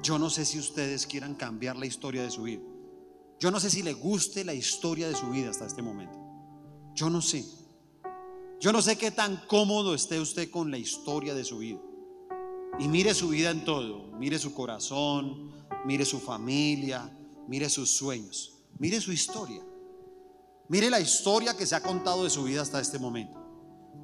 Yo no sé si ustedes quieran cambiar la historia de su vida. Yo no sé si le guste la historia de su vida hasta este momento. Yo no sé. Yo no sé qué tan cómodo esté usted con la historia de su vida. Y mire su vida en todo. Mire su corazón, mire su familia, mire sus sueños, mire su historia. Mire la historia que se ha contado de su vida hasta este momento.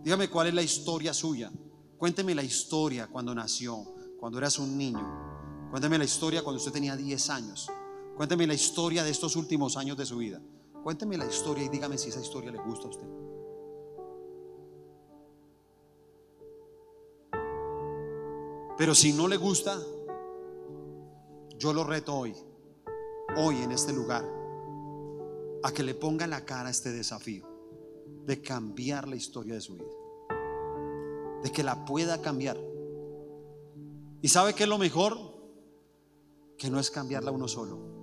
Dígame cuál es la historia suya. Cuénteme la historia cuando nació, cuando eras un niño. Cuénteme la historia cuando usted tenía 10 años. Cuénteme la historia de estos últimos años de su vida. Cuénteme la historia y dígame si esa historia le gusta a usted. Pero si no le gusta, yo lo reto hoy, hoy en este lugar, a que le ponga la cara este desafío de cambiar la historia de su vida, de que la pueda cambiar. ¿Y sabe qué es lo mejor? Que no es cambiarla uno solo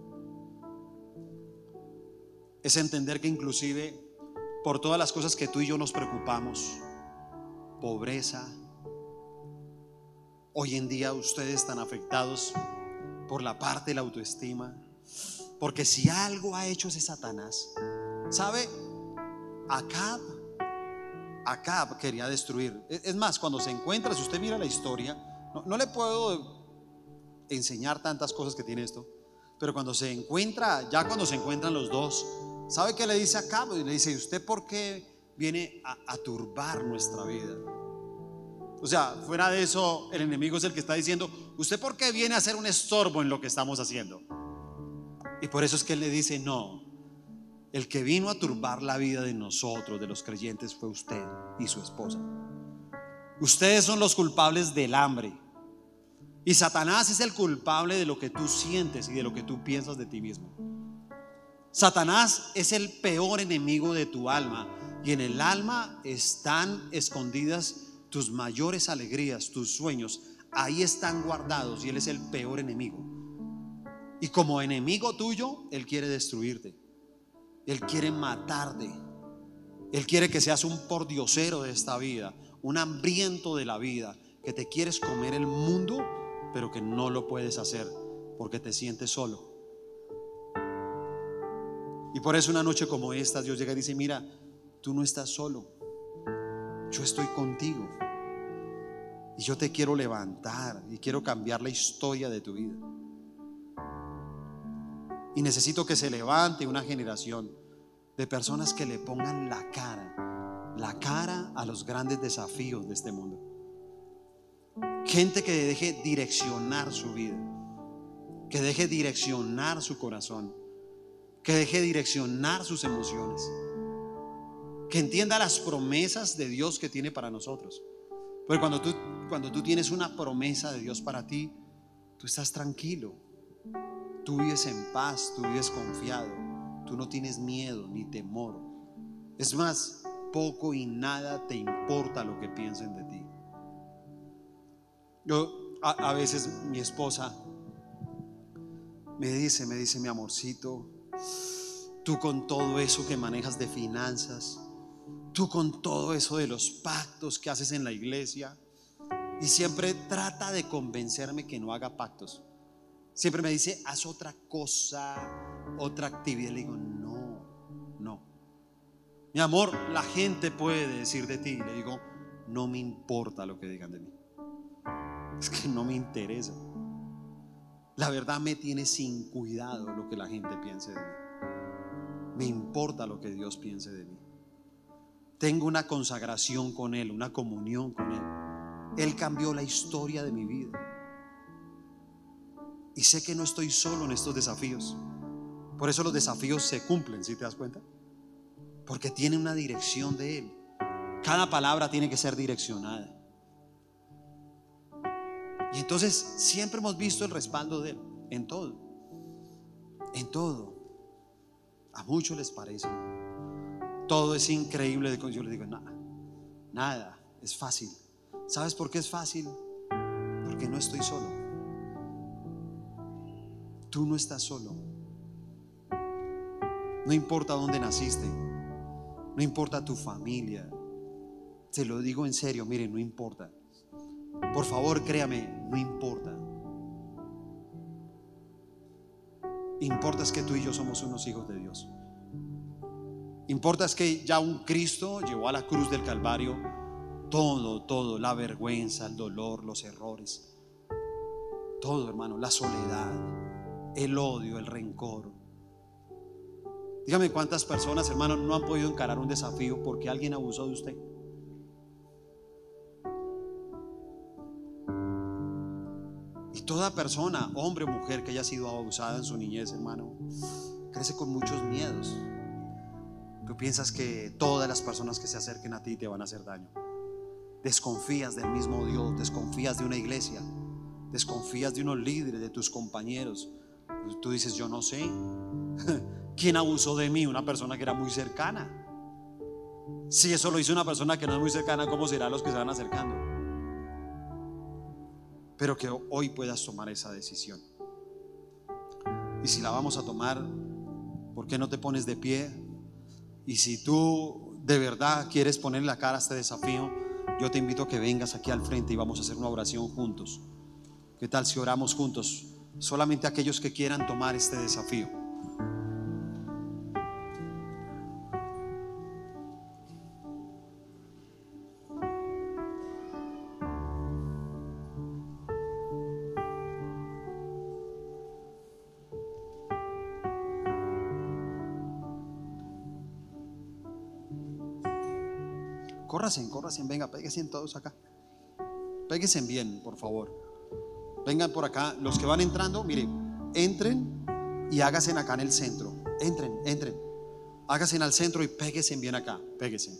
es entender que inclusive por todas las cosas que tú y yo nos preocupamos, pobreza, hoy en día ustedes están afectados por la parte de la autoestima, porque si algo ha hecho ese Satanás, ¿sabe? Acab, Acab quería destruir. Es más, cuando se encuentra, si usted mira la historia, no, no le puedo enseñar tantas cosas que tiene esto, pero cuando se encuentra, ya cuando se encuentran los dos, ¿Sabe qué le dice a Cabo? Y le dice, ¿y usted por qué viene a, turbar nuestra vida? O sea, fuera de eso, el enemigo es el que está diciendo, ¿usted por qué viene a hacer un estorbo en lo que estamos haciendo? Y por eso es que él le dice, no, el que vino a turbar la vida de nosotros, de los creyentes, fue usted y su esposa. Ustedes son los culpables del hambre. Y Satanás es el culpable de lo que tú sientes y de lo que tú piensas de ti mismo. Satanás es el peor enemigo de tu alma y en el alma están escondidas tus mayores alegrías, tus sueños. Ahí están guardados y Él es el peor enemigo. Y como enemigo tuyo, Él quiere destruirte. Él quiere matarte. Él quiere que seas un pordiosero de esta vida, un hambriento de la vida, que te quieres comer el mundo, pero que no lo puedes hacer porque te sientes solo y por eso una noche como esta Dios llega y dice, mira, tú no estás solo, yo estoy contigo. Y yo te quiero levantar y quiero cambiar la historia de tu vida. Y necesito que se levante una generación de personas que le pongan la cara, la cara a los grandes desafíos de este mundo. Gente que deje direccionar su vida, que deje direccionar su corazón, que deje direccionar sus emociones, que entienda las promesas de Dios que tiene para nosotros. Porque cuando tú, cuando tú tienes una promesa de Dios para ti, tú estás tranquilo, tú vives en paz, tú vives confiado, tú no tienes miedo ni temor. Es más, poco y nada te importa lo que piensen de ti. Yo a, veces mi esposa me dice, me dice mi amorcito, tú con todo eso que manejas de finanzas, tú con todo eso de los pactos que haces en la iglesia, y siempre trata de convencerme que no haga pactos. Siempre me dice, haz otra cosa, otra actividad. Le digo, no, no. Mi amor, la gente puede decir de ti. Le digo, no me importa lo que digan de mí. Es que no me interesa. La verdad me tiene sin cuidado lo que la gente piense de mí. Me importa lo que Dios piense de mí. Tengo una consagración con Él, una comunión con Él. Él cambió la historia de mi vida. Y sé que no estoy solo en estos desafíos. Por eso los desafíos se cumplen, si te das cuenta? Porque tiene una dirección de Él. Cada palabra tiene que ser direccionada. Y entonces siempre hemos visto el respaldo de Él en todo. En todo. A muchos les parece. Todo es increíble. Yo les digo, nada, nada, es fácil. ¿Sabes por qué es fácil? Porque no estoy solo. Tú no estás solo. No importa dónde naciste. No importa tu familia. Te lo digo en serio, miren, no importa. Por favor, créame, no importa. Importa es que tú y yo somos unos hijos de Dios. Importa es que ya un Cristo llevó a la cruz del Calvario todo, todo, la vergüenza, el dolor, los errores. Todo, hermano, la soledad, el odio, el rencor. Dígame cuántas personas, hermano, no han podido encarar un desafío porque alguien abusó de usted. Toda persona, hombre o mujer que haya sido abusada en su niñez, hermano, crece con muchos miedos. Tú piensas que todas las personas que se acerquen a ti te van a hacer daño. Desconfías del mismo Dios, desconfías de una iglesia, desconfías de unos líderes, de tus compañeros. Tú dices, yo no sé. *laughs* ¿Quién abusó de mí? Una persona que era muy cercana. Si eso lo hizo una persona que no es muy cercana, ¿cómo será los que se van acercando? Pero que hoy puedas tomar esa decisión. Y si la vamos a tomar, ¿por qué no te pones de pie? Y si tú de verdad quieres poner la cara a este desafío, yo te invito a que vengas aquí al frente y vamos a hacer una oración juntos. ¿Qué tal si oramos juntos? Solamente aquellos que quieran tomar este desafío. Córrasen, venga, péguense todos acá. Péguense bien, por favor. Vengan por acá. Los que van entrando, miren, entren y háganse acá en el centro. Entren, entren. Háganse al centro y péguense bien acá. Péguense.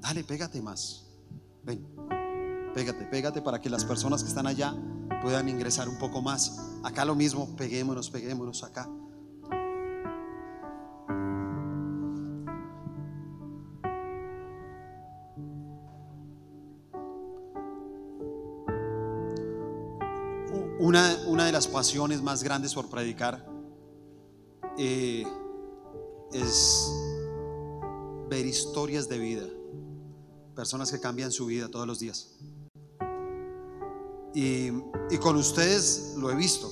Dale, pégate más. Ven, pégate, pégate para que las personas que están allá puedan ingresar un poco más. Acá lo mismo, peguémonos, peguémonos acá. Pasiones más grandes por predicar eh, es ver historias de vida, personas que cambian su vida todos los días. Y, con ustedes lo he visto.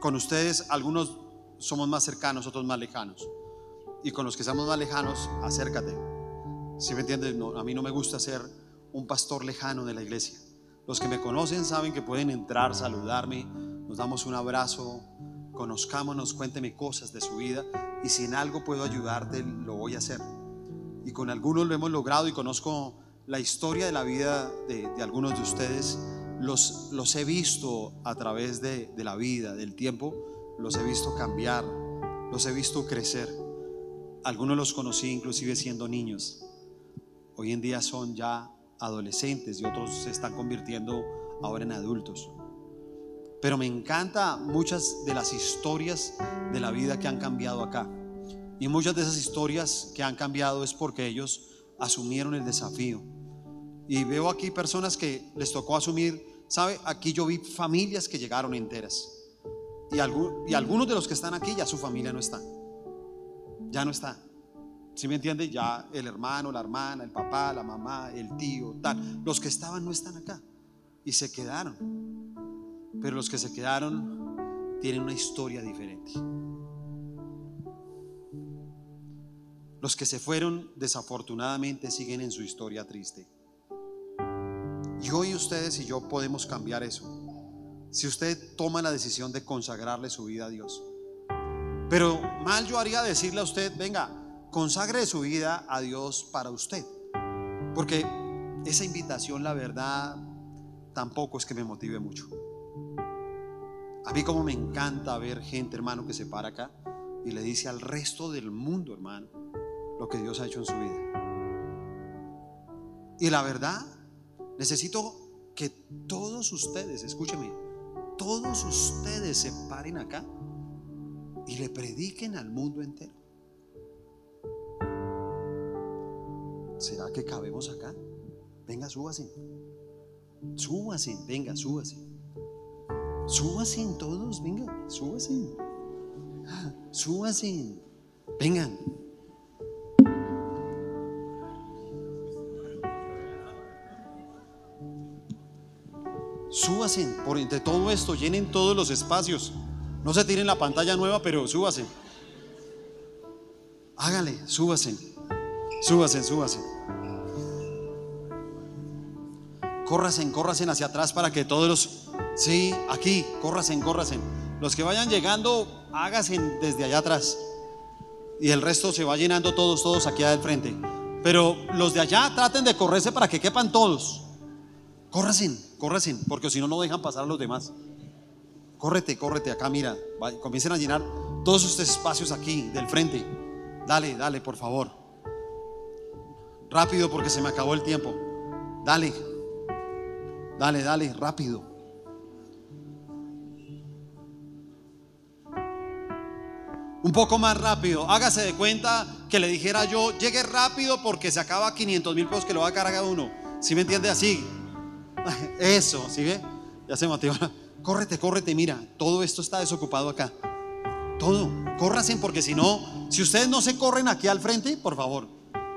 Con ustedes algunos somos más cercanos, otros más lejanos. Y con los que somos más lejanos, acércate. Si me entiendes? a mí no me gusta ser un pastor lejano de la iglesia. Los que me conocen saben que pueden entrar, saludarme, nos damos un abrazo, conozcámonos, cuénteme cosas de su vida y si en algo puedo ayudarte, lo voy a hacer. Y con algunos lo hemos logrado y conozco la historia de la vida de, algunos de ustedes. Los, los he visto a través de, de la vida, del tiempo, los he visto cambiar, los he visto crecer. Algunos los conocí inclusive siendo niños. Hoy en día son ya adolescentes y otros se están convirtiendo ahora en adultos. Pero me encanta muchas de las historias de la vida que han cambiado acá. Y muchas de esas historias que han cambiado es porque ellos asumieron el desafío. Y veo aquí personas que les tocó asumir, ¿sabe? Aquí yo vi familias que llegaron enteras. Y, algunos de los que están aquí ya su familia no está. Ya no está. ¿Sí me entiende? Ya el hermano, la hermana, el papá, la mamá, el tío, tal. Los que estaban no están acá. Y se quedaron. Pero los que se quedaron tienen una historia diferente. Los que se fueron desafortunadamente siguen en su historia triste. Y hoy ustedes y yo podemos cambiar eso. Si usted toma la decisión de consagrarle su vida a Dios. Pero mal yo haría decirle a usted, venga, consagre su vida a Dios para usted. Porque esa invitación, la verdad, tampoco es que me motive mucho. A mí como me encanta ver gente, hermano, que se para acá y le dice al resto del mundo, hermano, lo que Dios ha hecho en su vida. Y la verdad, necesito que todos ustedes, escúcheme, todos ustedes se paren acá y le prediquen al mundo entero. ¿Será que cabemos acá? Venga, súbase. Súbase, venga, súbase. Súbase todos, venga, súbase. Súbase. Vengan. Súbase por entre todo esto, llenen todos los espacios. No se tiren la pantalla nueva, pero súbase. Hágale, súbase. Súbase, súbase. Córrasen, córrasen hacia atrás para que todos los Sí, aquí, córrasen, córrasen. Los que vayan llegando, háganse desde allá atrás. Y el resto se va llenando todos, todos aquí al frente. Pero los de allá traten de correrse para que quepan todos. Córrasen, córrasen, porque si no, no dejan pasar a los demás. Córrete, córrete acá, mira. comiencen a llenar todos estos espacios aquí del frente. Dale, dale, por favor. Rápido porque se me acabó el tiempo. Dale. Dale, dale, rápido. Un poco más rápido. Hágase de cuenta que le dijera yo, llegue rápido porque se acaba 500 mil pesos que lo va a cargar uno. ¿Sí me entiende así? *laughs* Eso, ¿sí ve? Ya se motiva. *laughs* Córrete, córrete, mira, todo esto está desocupado acá. Todo. Córrasen porque si no, si ustedes no se corren aquí al frente, por favor.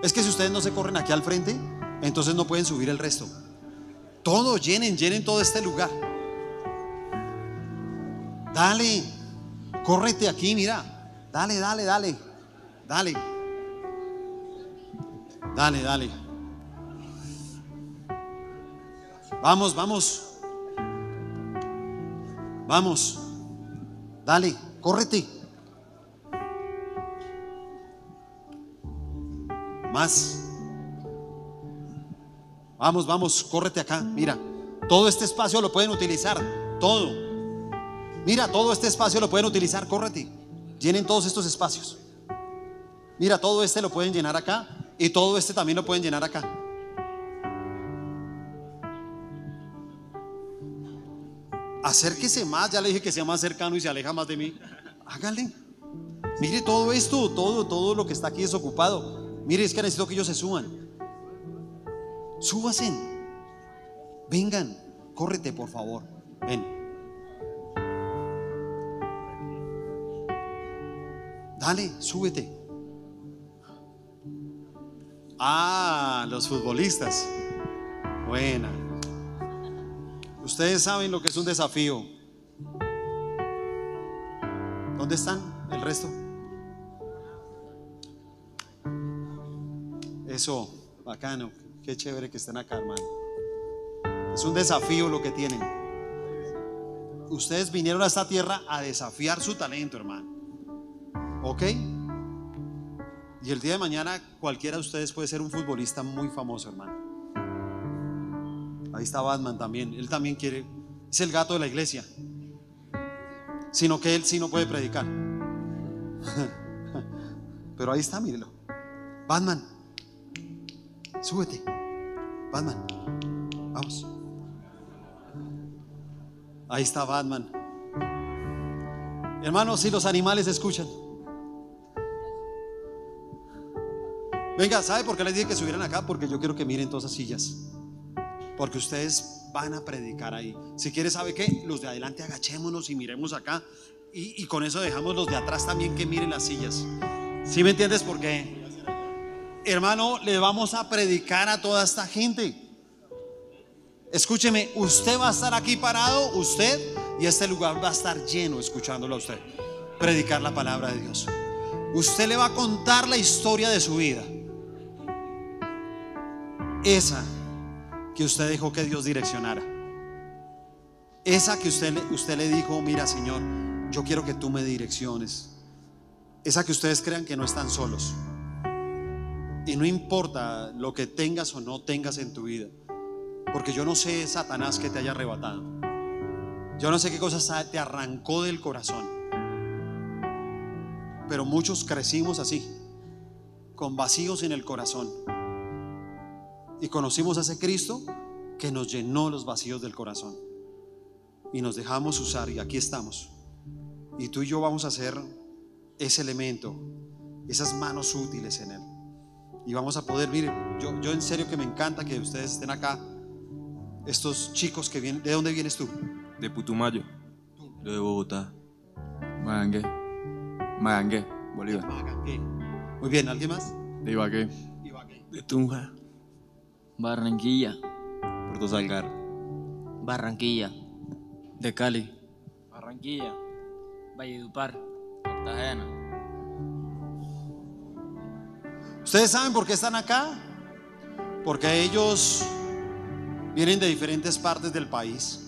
Es que si ustedes no se corren aquí al frente, entonces no pueden subir el resto. Todo, llenen, llenen todo este lugar. Dale, córrete aquí, mira. Dale, dale, dale. Dale. Dale, dale. Vamos, vamos. Vamos. Dale, córrete. Más. Vamos, vamos, córrete acá. Mira, todo este espacio lo pueden utilizar. Todo. Mira, todo este espacio lo pueden utilizar. Córrete. Llenen todos estos espacios. Mira, todo este lo pueden llenar acá y todo este también lo pueden llenar acá. Acérquese más, ya le dije que sea más cercano y se aleja más de mí. Hágale. Mire todo esto, todo, todo lo que está aquí es ocupado. Mire, es que necesito que ellos se suban. Súbasen. Vengan, córrete por favor. Ven. Dale, súbete. Ah, los futbolistas. Buena. Ustedes saben lo que es un desafío. ¿Dónde están el resto? Eso, bacano. Qué chévere que estén acá, hermano. Es un desafío lo que tienen. Ustedes vinieron a esta tierra a desafiar su talento, hermano. ¿Ok? Y el día de mañana cualquiera de ustedes puede ser un futbolista muy famoso, hermano. Ahí está Batman también. Él también quiere. Es el gato de la iglesia. Sino que él sí no puede predicar. *laughs* Pero ahí está, mírelo. Batman. Súbete. Batman. Vamos. Ahí está Batman. Hermanos, si los animales escuchan. Venga, ¿sabe por qué les dije que subieran acá? Porque yo quiero que miren todas esas sillas. Porque ustedes van a predicar ahí. Si quiere, ¿sabe qué? Los de adelante agachémonos y miremos acá. Y, y con eso dejamos los de atrás también que miren las sillas. ¿Sí me entiendes por qué? Hermano, le vamos a predicar a toda esta gente. Escúcheme, usted va a estar aquí parado, usted, y este lugar va a estar lleno escuchándolo a usted. Predicar la palabra de Dios. Usted le va a contar la historia de su vida. Esa que usted dejó que Dios direccionara. Esa que usted, usted le dijo, mira Señor, yo quiero que tú me direcciones. Esa que ustedes crean que no están solos. Y no importa lo que tengas o no tengas en tu vida. Porque yo no sé, Satanás, que te haya arrebatado. Yo no sé qué cosas te arrancó del corazón. Pero muchos crecimos así, con vacíos en el corazón. Y conocimos a ese Cristo que nos llenó los vacíos del corazón. Y nos dejamos usar y aquí estamos. Y tú y yo vamos a ser ese elemento, esas manos útiles en Él. Y vamos a poder, mire, yo, yo en serio que me encanta que ustedes estén acá, estos chicos que vienen, ¿de dónde vienes tú? De Putumayo. Yo de Bogotá. Magangue. Magangue, Bolívar. Magangué. Muy bien, ¿alguien más? De Ibagué. Ibagué. De Tunja. Barranquilla, Puerto Salgar. Barranquilla, De Cali. Barranquilla, Valledupar, Cartagena. ¿Ustedes saben por qué están acá? Porque ellos vienen de diferentes partes del país.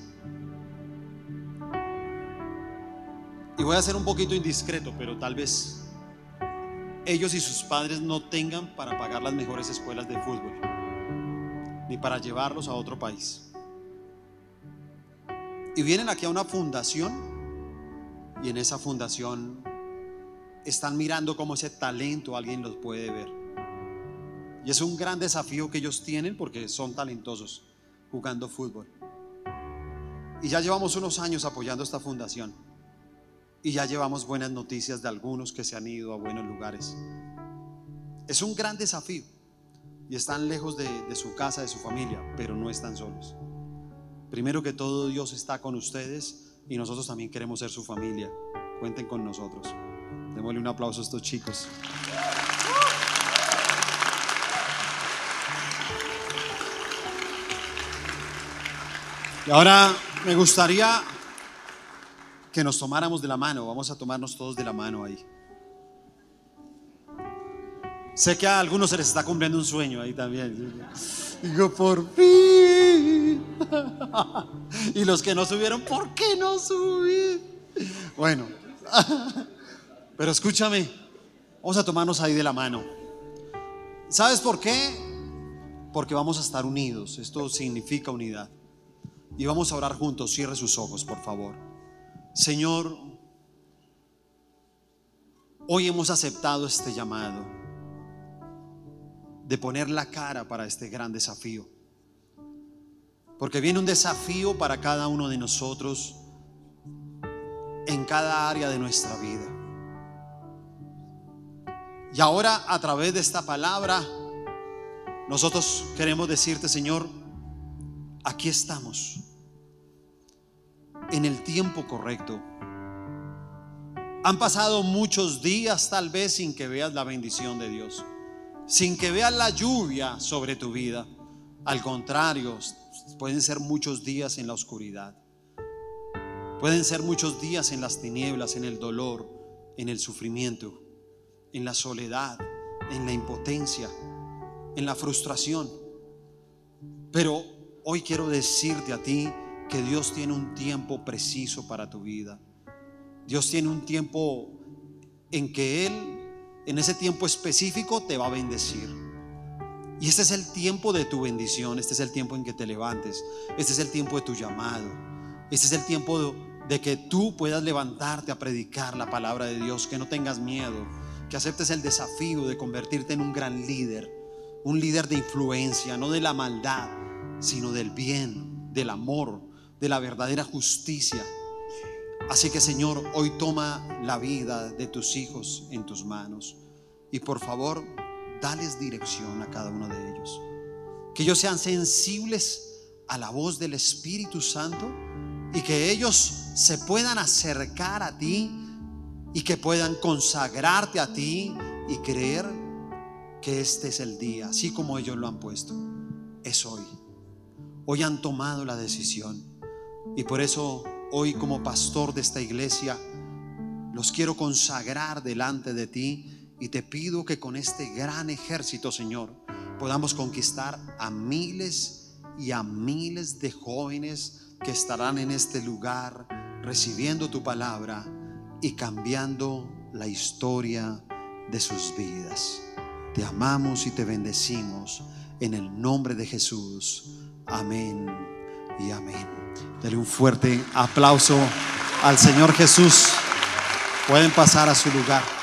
Y voy a ser un poquito indiscreto, pero tal vez ellos y sus padres no tengan para pagar las mejores escuelas de fútbol, ni para llevarlos a otro país. Y vienen aquí a una fundación y en esa fundación están mirando cómo ese talento alguien los puede ver. Y es un gran desafío que ellos tienen porque son talentosos jugando fútbol. Y ya llevamos unos años apoyando esta fundación. Y ya llevamos buenas noticias de algunos que se han ido a buenos lugares. Es un gran desafío. Y están lejos de, su casa, de su familia, pero no están solos. Primero que todo, Dios está con ustedes y nosotros también queremos ser su familia. Cuenten con nosotros. Démosle un aplauso a estos chicos. Y ahora me gustaría que nos tomáramos de la mano. Vamos a tomarnos todos de la mano ahí. Sé que a algunos se les está cumpliendo un sueño ahí también. Digo, por fin. *laughs* Y los que no subieron, ¿por qué no subí? Bueno, *laughs* pero escúchame, vamos a tomarnos ahí de la mano. ¿Sabes por qué? Porque vamos a estar unidos. Esto significa unidad. Y vamos a orar juntos. Cierre sus ojos, por favor. Señor, hoy hemos aceptado este llamado de poner la cara para este gran desafío. Porque viene un desafío para cada uno de nosotros en cada área de nuestra vida. Y ahora a través de esta palabra, nosotros queremos decirte, Señor, aquí estamos, en el tiempo correcto. Han pasado muchos días tal vez sin que veas la bendición de Dios, sin que veas la lluvia sobre tu vida. Al contrario, pueden ser muchos días en la oscuridad. Pueden ser muchos días en las tinieblas, en el dolor, en el sufrimiento, en la soledad, en la impotencia, en la frustración. Pero hoy quiero decirte a ti que Dios tiene un tiempo preciso para tu vida. Dios tiene un tiempo en que Él, en ese tiempo específico, te va a bendecir. Y este es el tiempo de tu bendición, este es el tiempo en que te levantes, este es el tiempo de tu llamado, este es el tiempo de, que tú puedas levantarte a predicar la palabra de Dios, que no tengas miedo, que aceptes el desafío de convertirte en un gran líder, un líder de influencia, no de la maldad, sino del bien, del amor, de la verdadera justicia. Así que Señor, hoy toma la vida de tus hijos en tus manos y por favor, dales dirección a cada uno de ellos. Que ellos sean sensibles a la voz del Espíritu Santo y que ellos se puedan acercar a ti y que puedan consagrarte a ti y creer que este es el día, así como ellos lo han puesto. Es hoy. Hoy han tomado la decisión y por eso hoy como pastor de esta iglesia los quiero consagrar delante de ti y te pido que con este gran ejército, Señor, podamos conquistar a miles y a miles de jóvenes que estarán en este lugar recibiendo tu palabra y cambiando la historia de sus vidas. Te amamos y te bendecimos en el nombre de Jesús. Amén y amén. Dale un fuerte aplauso al Señor Jesús. Pueden pasar a su lugar.